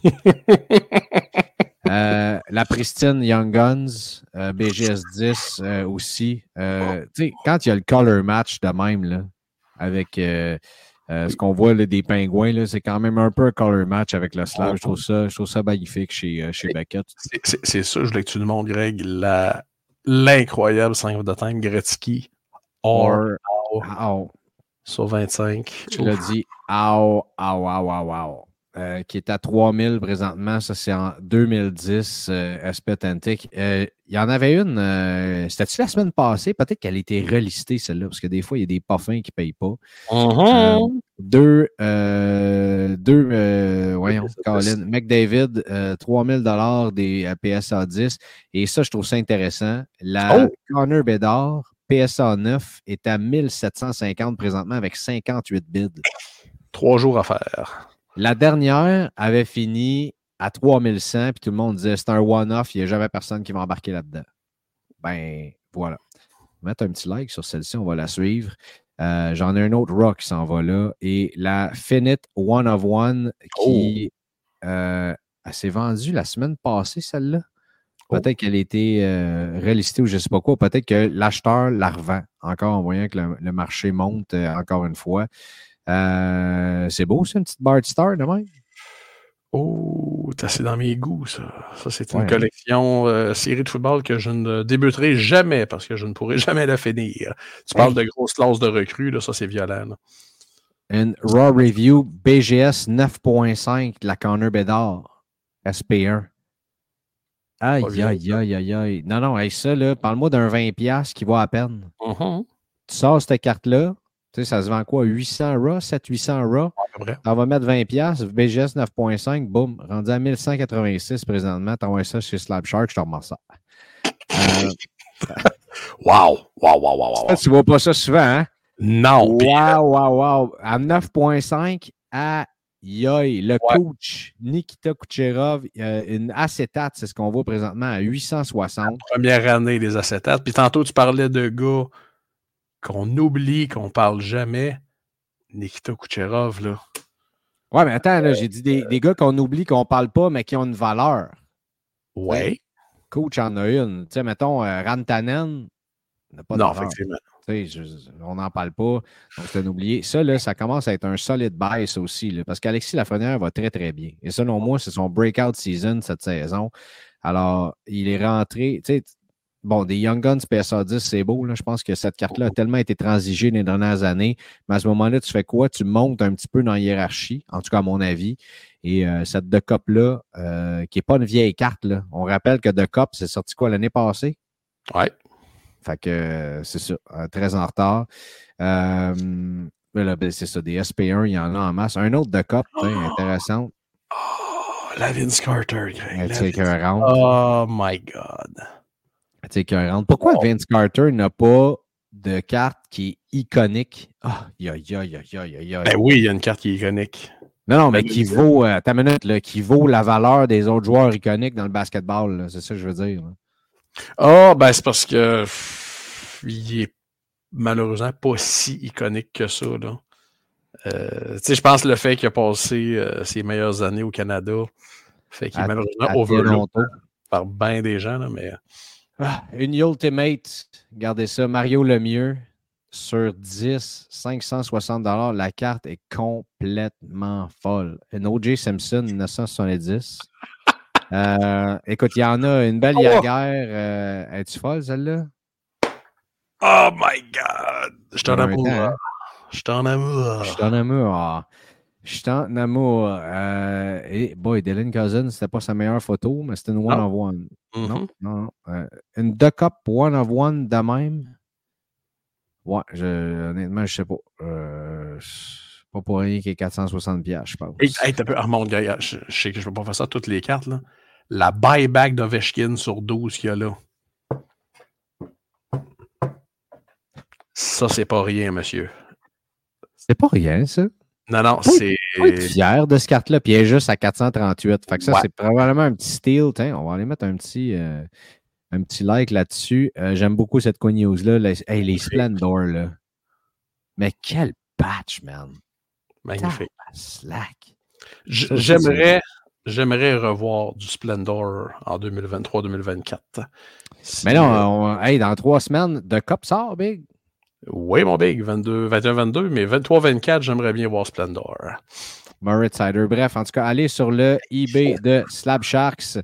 Euh, la pristine Young Guns, euh, BGS 10 euh, aussi. Quand il y a le color match de même, là, avec ce qu'on voit là, des pingouins, là, c'est quand même un peu un color match avec le slab. Je trouve ça, je trouve ça magnifique chez, chez Beckett. C'est- ça, je voulais que tu nous montres, Greg, la- l'incroyable 5 de time Gretzky or sur 25. tu l'as dit, ow, ow, ow, ow, ow. Euh, qui est à 3000 présentement. Ça, c'est en 2010, euh, Aspect Antique. Euh, Il y en avait une, euh, c'était-tu la semaine passée? Peut-être qu'elle a été relistée, celle-là, parce que des fois, il y a des parfums qui ne payent pas. Mhm. Deux, deux voyons, Colin, McDavid, euh, 3000 dollars des PSA 10. Et ça, je trouve ça intéressant. La Oh! Connor Bedard, PSA 9, est à 1750 présentement avec 58 bids. Trois jours à faire. La dernière avait fini à 3100, puis tout le monde disait c'est un one-off, il n'y a jamais personne qui va embarquer là-dedans. Ben, voilà. Mettre un petit like sur celle-ci, on va la suivre. Euh, J'en ai un autre rock qui s'en va là. Et la Finite One of One qui euh, elle s'est vendue la semaine passée, celle-là. Oh. Peut-être qu'elle a été euh, relistée ou je ne sais pas quoi. Peut-être que l'acheteur la revend encore en voyant que le, le marché monte euh, encore une fois. Euh, c'est beau, c'est une petite Bard Star de même. Oh, t'as- c'est dans mes goûts, ça. Ça, c'est une Ouais. collection euh, série de football que je ne débuterai jamais parce que je ne pourrai jamais la finir. Tu parles de grosses classes de recrues, là, ça, c'est violent. là. Une Raw Review BGS 9.5 de la Connor Bedard SP1. Aïe, aïe, aïe, aïe, aïe. Non, non, hey, ça, là, parle-moi d'un 20$ qui va à peine. Mhm. Tu sors cette carte-là, tu sais, ça se vend quoi? 800 RAW, 700-800 RAW. On va mettre 20$, BGS 9.5, boum, rendu à 1186 présentement. T'envoies ça chez Slab Shark, je te remets ça. Euh, Wow! Wow, wow, wow, wow. tu vois pas ça souvent, hein? Non! puis, euh, Wow, wow, wow. À 9.5, à Yoï, le Ouais. coach Nikita Kucherov, euh, une acétate, c'est ce qu'on voit présentement à 860. première année des acétates. Puis tantôt, tu parlais de gars qu'on oublie, qu'on parle jamais. Nikita Kucherov, là. Ouais, mais attends, là, j'ai dit des, des gars qu'on oublie, qu'on parle pas, mais qui ont une valeur. Ouais. Coach en a une. Tu sais, mettons, euh, Rantanen n'a pas de non, valeur. effectivement. Tu sais, je- on n'en parle pas. Donc, c'est un oublié. Ça, là, ça commence à être un solide baisse aussi, là, parce qu'Alexis Lafrenière va très, très bien. Et selon moi, c'est son breakout season cette saison. Alors, il est rentré. Tu sais, bon, des Young Guns PSA 10, c'est beau. Là. Je pense que cette carte-là a tellement été transigée les dernières années. Mais à ce moment-là, tu fais quoi? Tu montes un petit peu dans la hiérarchie, en tout cas à mon avis. Et euh, cette De Cop-là, euh, qui n'est pas une vieille carte, là. on rappelle que De Cop, c'est sorti quoi l'année passée? Ouais. Fait que euh, c'est ça, très en retard. Mais là, ben, c'est ça, des SP1, il y en a en masse. Un autre de COP, tiens, intéressant. Oh, la Vince Carter, Greg. Tu la sais, Vince- écœurante. Oh my God. Tu sais, écœurante. Pourquoi Oh. Vince Carter n'a pas de carte qui est iconique? Ah, aïe. Ben oui, il y a une carte qui est iconique. Non, non, mais ben, qui vaut, euh, ta minute, là, qui vaut la valeur des autres joueurs iconiques dans le basketball. C'est ça que je veux dire. Ah, ben c'est parce que pff, il est malheureusement pas si iconique que ça. Là. Euh, tu sais, je pense le fait qu'il a passé euh, ses meilleures années au Canada fait qu'il est malheureusement overlooked par bien des gens, là, mais Ah, une Ultimate, regardez ça, Mario Lemieux sur 10, 560 La carte est complètement folle. Une O.J. Simpson, 1970. Euh, écoute, il y en a une belle Oh! Yaguerre. Euh, Es-tu folle, celle-là? Oh my God! Je suis en En même amour. hein. Je suis en amour. Je suis en amour. Je suis en amour. Euh, et boy, Dylan Cousin, c'était pas sa meilleure photo, mais c'était une one-of-one. Non, non. non. Euh, une duck up one-of-one de même? Ouais, je, honnêtement, je sais pas. Euh, pas pour rien qu'il est 460$, piastres, je pense. Hey, hey, t'as peu, gars. Je, je sais que je ne peux pas faire ça toutes les cartes. Là. La buyback d'Ovechkin sur 12 qu'il y a là. Ça, c'est pas rien, monsieur. C'est pas rien, ça. Non, non, c'est. Fier de ce carte-là, puis elle est juste à 438. Fait que ça, Ouais. c'est probablement un petit steal. Tiens, on va aller mettre un petit, euh, un petit like là-dessus. Euh, J'aime beaucoup cette Queen News-là. Les, hey, les Splendor, là. Mais quel patch, man. Magnifique. Slack. J'aimerais. J'aimerais revoir du Splendor en 2023-2024. Mais non, on- hey, dans trois semaines, The Cup sort, Big. Oui, mon big, 22, 21-22, mais 23-24, j'aimerais bien voir Splendor. Murray Sider. Bref, en tout cas, allez sur le eBay de Slab Sharks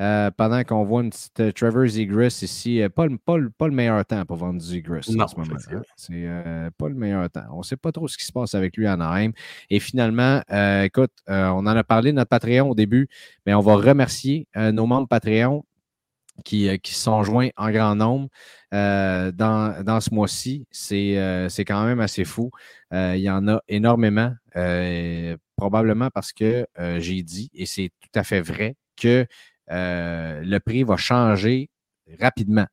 euh, pendant qu'on voit une petite euh, Trevor Zegras ici. euh, pas, le, pas, pas le meilleur temps pour vendre Non, en ce moment. hein. C'est euh, pas le meilleur temps. On ne sait pas trop ce qui se passe avec lui à Anaheim. Et finalement, écoute, on en a parlé de notre Patreon au début, mais on va remercier nos membres Patreon qui, euh, qui sont joints en grand nombre euh, dans, dans ce mois-ci. C'est euh, quand même assez fou. Il y en a énormément, probablement parce que j'ai dit, et c'est tout à fait vrai, que le prix va changer rapidement.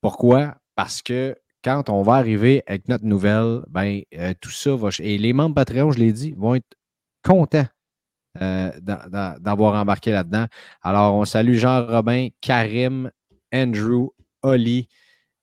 Pourquoi? Parce que quand on va arriver avec notre nouvelle, ben, tout ça va. Et les membres Patreon, je l'ai dit, vont être contents euh, d'a- d'a- d'avoir embarqué là-dedans. Alors, on salue Jean-Robin, Karim, Andrew, Oli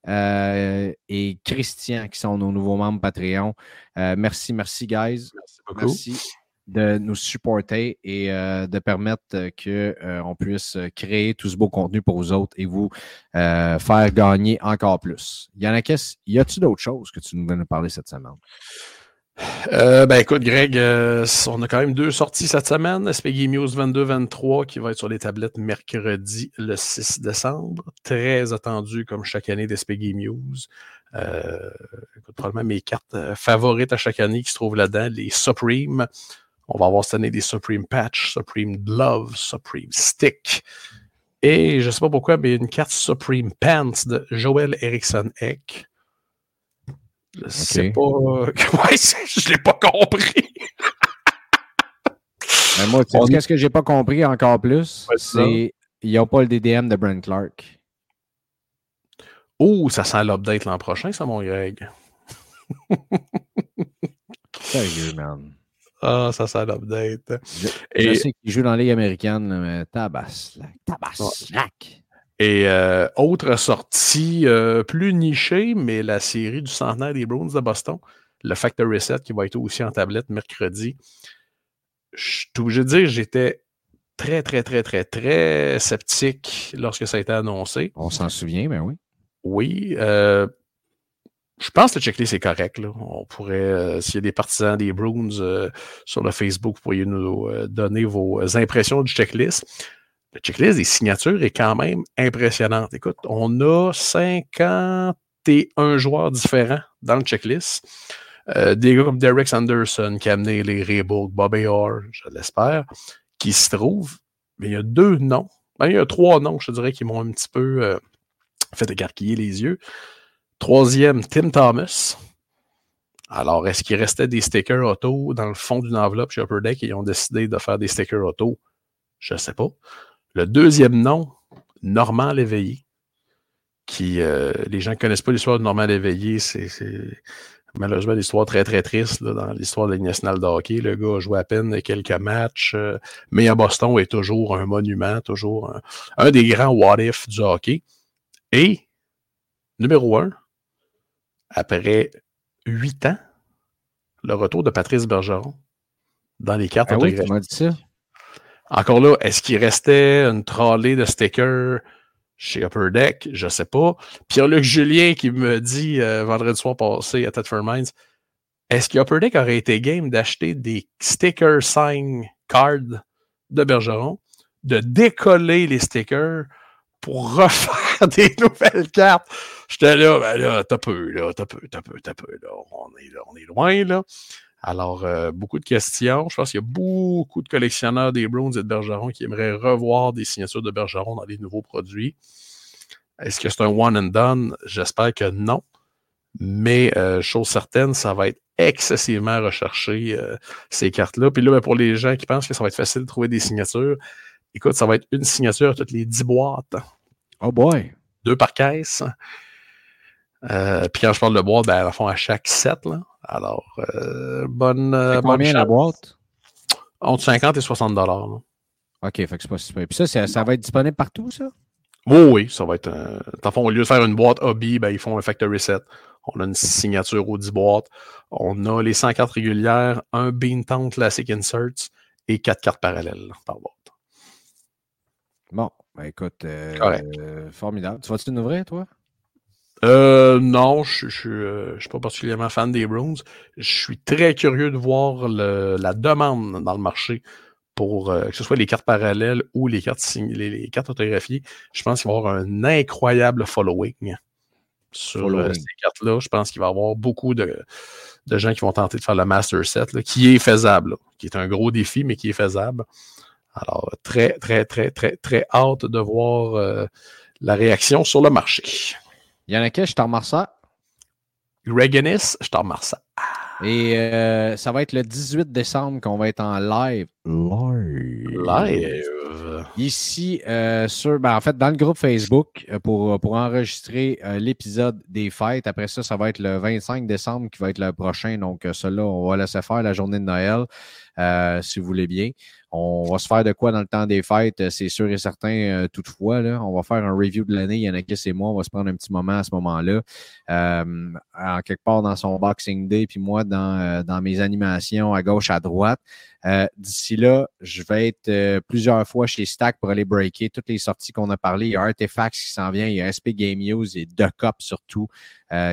euh, et Christian qui sont nos nouveaux membres Patreon. Euh, merci, merci, guys. Merci beaucoup. Merci de nous supporter et de permettre qu'on puisse créer tout ce beau contenu pour vous autres et vous faire gagner encore plus. Yannakis, y a-t-il d'autres choses que tu nous veux nous parler cette semaine? Euh, ben écoute, Greg, euh, on a quand même deux sorties cette semaine. SPG News 22-23 qui va être sur les tablettes mercredi le 6 décembre. Très attendu comme chaque année d'SPG News. Euh, écoute, probablement mes cartes favorites à chaque année qui se trouvent là-dedans, les Supreme. On va avoir cette année des Supreme Patch, Supreme Glove, Supreme Stick. Et je ne sais pas pourquoi, mais une carte Supreme Pants de Joel Eriksson Eck. Je sais pas. Ouais, c'est- je l'ai pas compris. Ben, moi, On- qu'est-ce que j'ai pas compris encore plus? Ouais, c'est c'est n'y a pas le DDM de Brent Clark. Oh, ça sent l'update l'an prochain, ça, mon Greg. Sérieux, man. Ah, ça sent l'update. Je, Et- je sais qu'il joue dans la Ligue américaine, mais tabaslac. Tabaslac. Et euh, autre sortie euh, plus nichée, mais la série du centenaire des Bruins de Boston, le Factory Set qui va être aussi en tablette mercredi. Je suis obligé de dire, j'étais très, très, très, très, très sceptique lorsque ça a été annoncé. On s'en souvient, mais oui. Oui. euh, je pense que le checklist est correct. Là. On pourrait, euh, s'il y a des partisans des Bruins euh, sur le Facebook, vous pourriez nous euh, donner vos impressions du checklist. Le checklist des signatures est quand même impressionnante. Écoute, on a 51 joueurs différents dans le checklist. Euh, des gars comme Derek Sanderson qui a amené les Raybook, Bobby Orr, je l'espère, qui se trouvent. Mais il y a deux noms. Ben, il y a trois noms, je dirais, qui m'ont un petit peu euh, fait écarquiller les yeux. Troisième, Tim Thomas. Alors, est-ce qu'il restait des stickers auto dans le fond d'une enveloppe chez Upper Deck et ils ont décidé de faire des stickers auto? Je ne sais pas. Le deuxième nom, Normand Léveillé, qui, euh, les gens ne connaissent pas l'histoire de Normand Léveillé, c'est malheureusement une histoire très, très triste là, dans l'histoire de la Ligue nationale de hockey. Le gars a joué à peine quelques matchs, euh, mais à Boston est toujours un monument, toujours un, un des grands what-if du hockey. Et, numéro un, après huit ans, le retour de Patrice Bergeron dans les cartes Ah oui, autographiées. m'as dit ça. Encore là, est-ce qu'il restait une trolley de stickers chez Upper Deck? Je sais pas. Pierre-Luc Julien qui me dit euh, vendredi soir passé à Mines, est-ce qu'Upper Deck aurait été game d'acheter des stickers sign cards de Bergeron? de décoller les stickers pour refaire des nouvelles cartes? J'étais là, ben là, t'as peu, là, t'as peu, t'as peu, t'as peu, là. On est, là, on est loin, là. Alors, euh, beaucoup de questions. Je pense qu'il y a beaucoup de collectionneurs des Browns et de Bergeron qui aimeraient revoir des signatures de Bergeron dans les nouveaux produits. Est-ce que c'est un one and done? J'espère que non. Mais euh, chose certaine, ça va être excessivement recherché, euh, ces cartes-là. Puis là, ben, pour les gens qui pensent que ça va être facile de trouver des signatures, écoute, ça va être une signature toutes les 10 boîtes. Oh boy! Deux par caisse. Euh, puis quand je parle de boîte, ben, à fond, à chaque 7. Là. Alors, euh, bonne. C'est bonne combien la boîte? Entre 50 et 60 dollars. OK, fait que c'est pas super. Puis ça, c'est- ça va être disponible partout, ça? Oui, oui, ça va être. le fond, au lieu de faire une boîte hobby, ben, ils font un factory set. On a une signature aux 10 boîtes. On a les 100 cartes régulières, un Beantown Classic Inserts et 4 cartes parallèles par boîte. Bon, ben écoute, euh, euh, formidable. Tu vas-tu nous ouvrir, toi? Euh, non, je je- je- je suis pas particulièrement fan des Bruins. Je suis très curieux de voir le- la demande dans le marché pour euh, que ce soit les cartes parallèles ou les cartes, sign- les, les cartes autographiées. Je pense qu'il va y avoir un incroyable following sur euh, ces cartes-là. Je pense qu'il va y avoir beaucoup de, de gens qui vont tenter de faire le Master Set, là, qui est faisable, là, qui est un gros défi, mais qui est faisable. Alors, très, très, très, très, très hâte de voir euh, la réaction sur le marché. Il y en a qui, je t'en Ennis, je t'en remercie. Et euh, ça va être le 18 décembre qu'on va être en live. Live. Live. Ici, euh, sur, ben, en fait, dans le groupe Facebook euh, pour, pour enregistrer euh, l'épisode des fêtes. Après ça, ça va être le 25 décembre qui va être le prochain. Donc, cela, on va laisser faire la journée de Noël, euh, si vous voulez bien. On va se faire de quoi dans le temps des fêtes, euh, c'est sûr et certain, euh, toutefois. Là, on va faire un review de l'année. Il y en a qui, c'est moi. On va se prendre un petit moment à ce moment-là. Euh, en quelque part dans son Boxing Day, puis moi dans, euh, dans mes animations à gauche, à droite. D'ici là, je vais être plusieurs fois chez Stack pour aller breaker toutes les sorties qu'on a parlé. Il y a Artifacts qui s'en vient, il y a SP Game News et Duck Up surtout,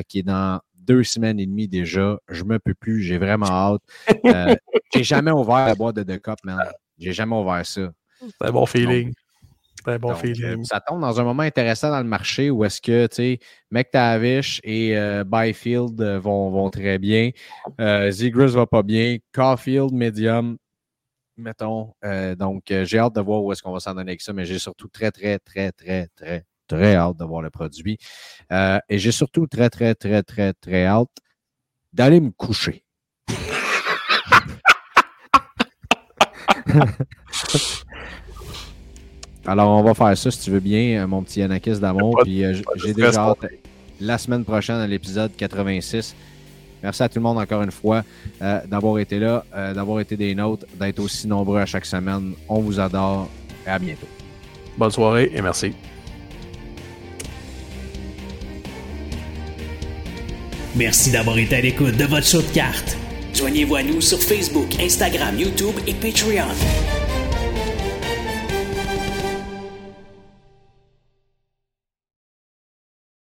qui est dans deux semaines et demie déjà. Je me peux plus, j'ai vraiment hâte. Euh, j'ai jamais ouvert la boîte de Duck Up, man. J'ai jamais ouvert ça. C'est un bon feeling. C'est un bon Donc, euh, feeling. ça tombe dans un moment intéressant dans le marché où est-ce que, tu sais, McTavish et euh, Byfield vont, vont très bien. Euh, Zegras va pas bien. Caulfield, medium, mettons. Euh, donc, euh, j'ai hâte de voir où est-ce qu'on va s'en donner avec ça, mais j'ai surtout très, très, très, très, très, très hâte de voir le produit. Euh, et j'ai surtout très, très, très, très, très hâte d'aller me coucher. Alors, on va faire ça si tu veux bien, euh, mon petit Yanakis d'amour. Puis euh, j'ai déjà hâte la semaine prochaine à l'épisode 86. Merci à tout le monde encore une fois euh, d'avoir été là, euh, d'avoir été des nôtres, d'être aussi nombreux à chaque semaine. On vous adore et à bientôt. Bonne soirée et merci. Merci d'avoir été à l'écoute de votre show de cartes. Joignez-vous à nous sur Facebook, Instagram, YouTube et Patreon.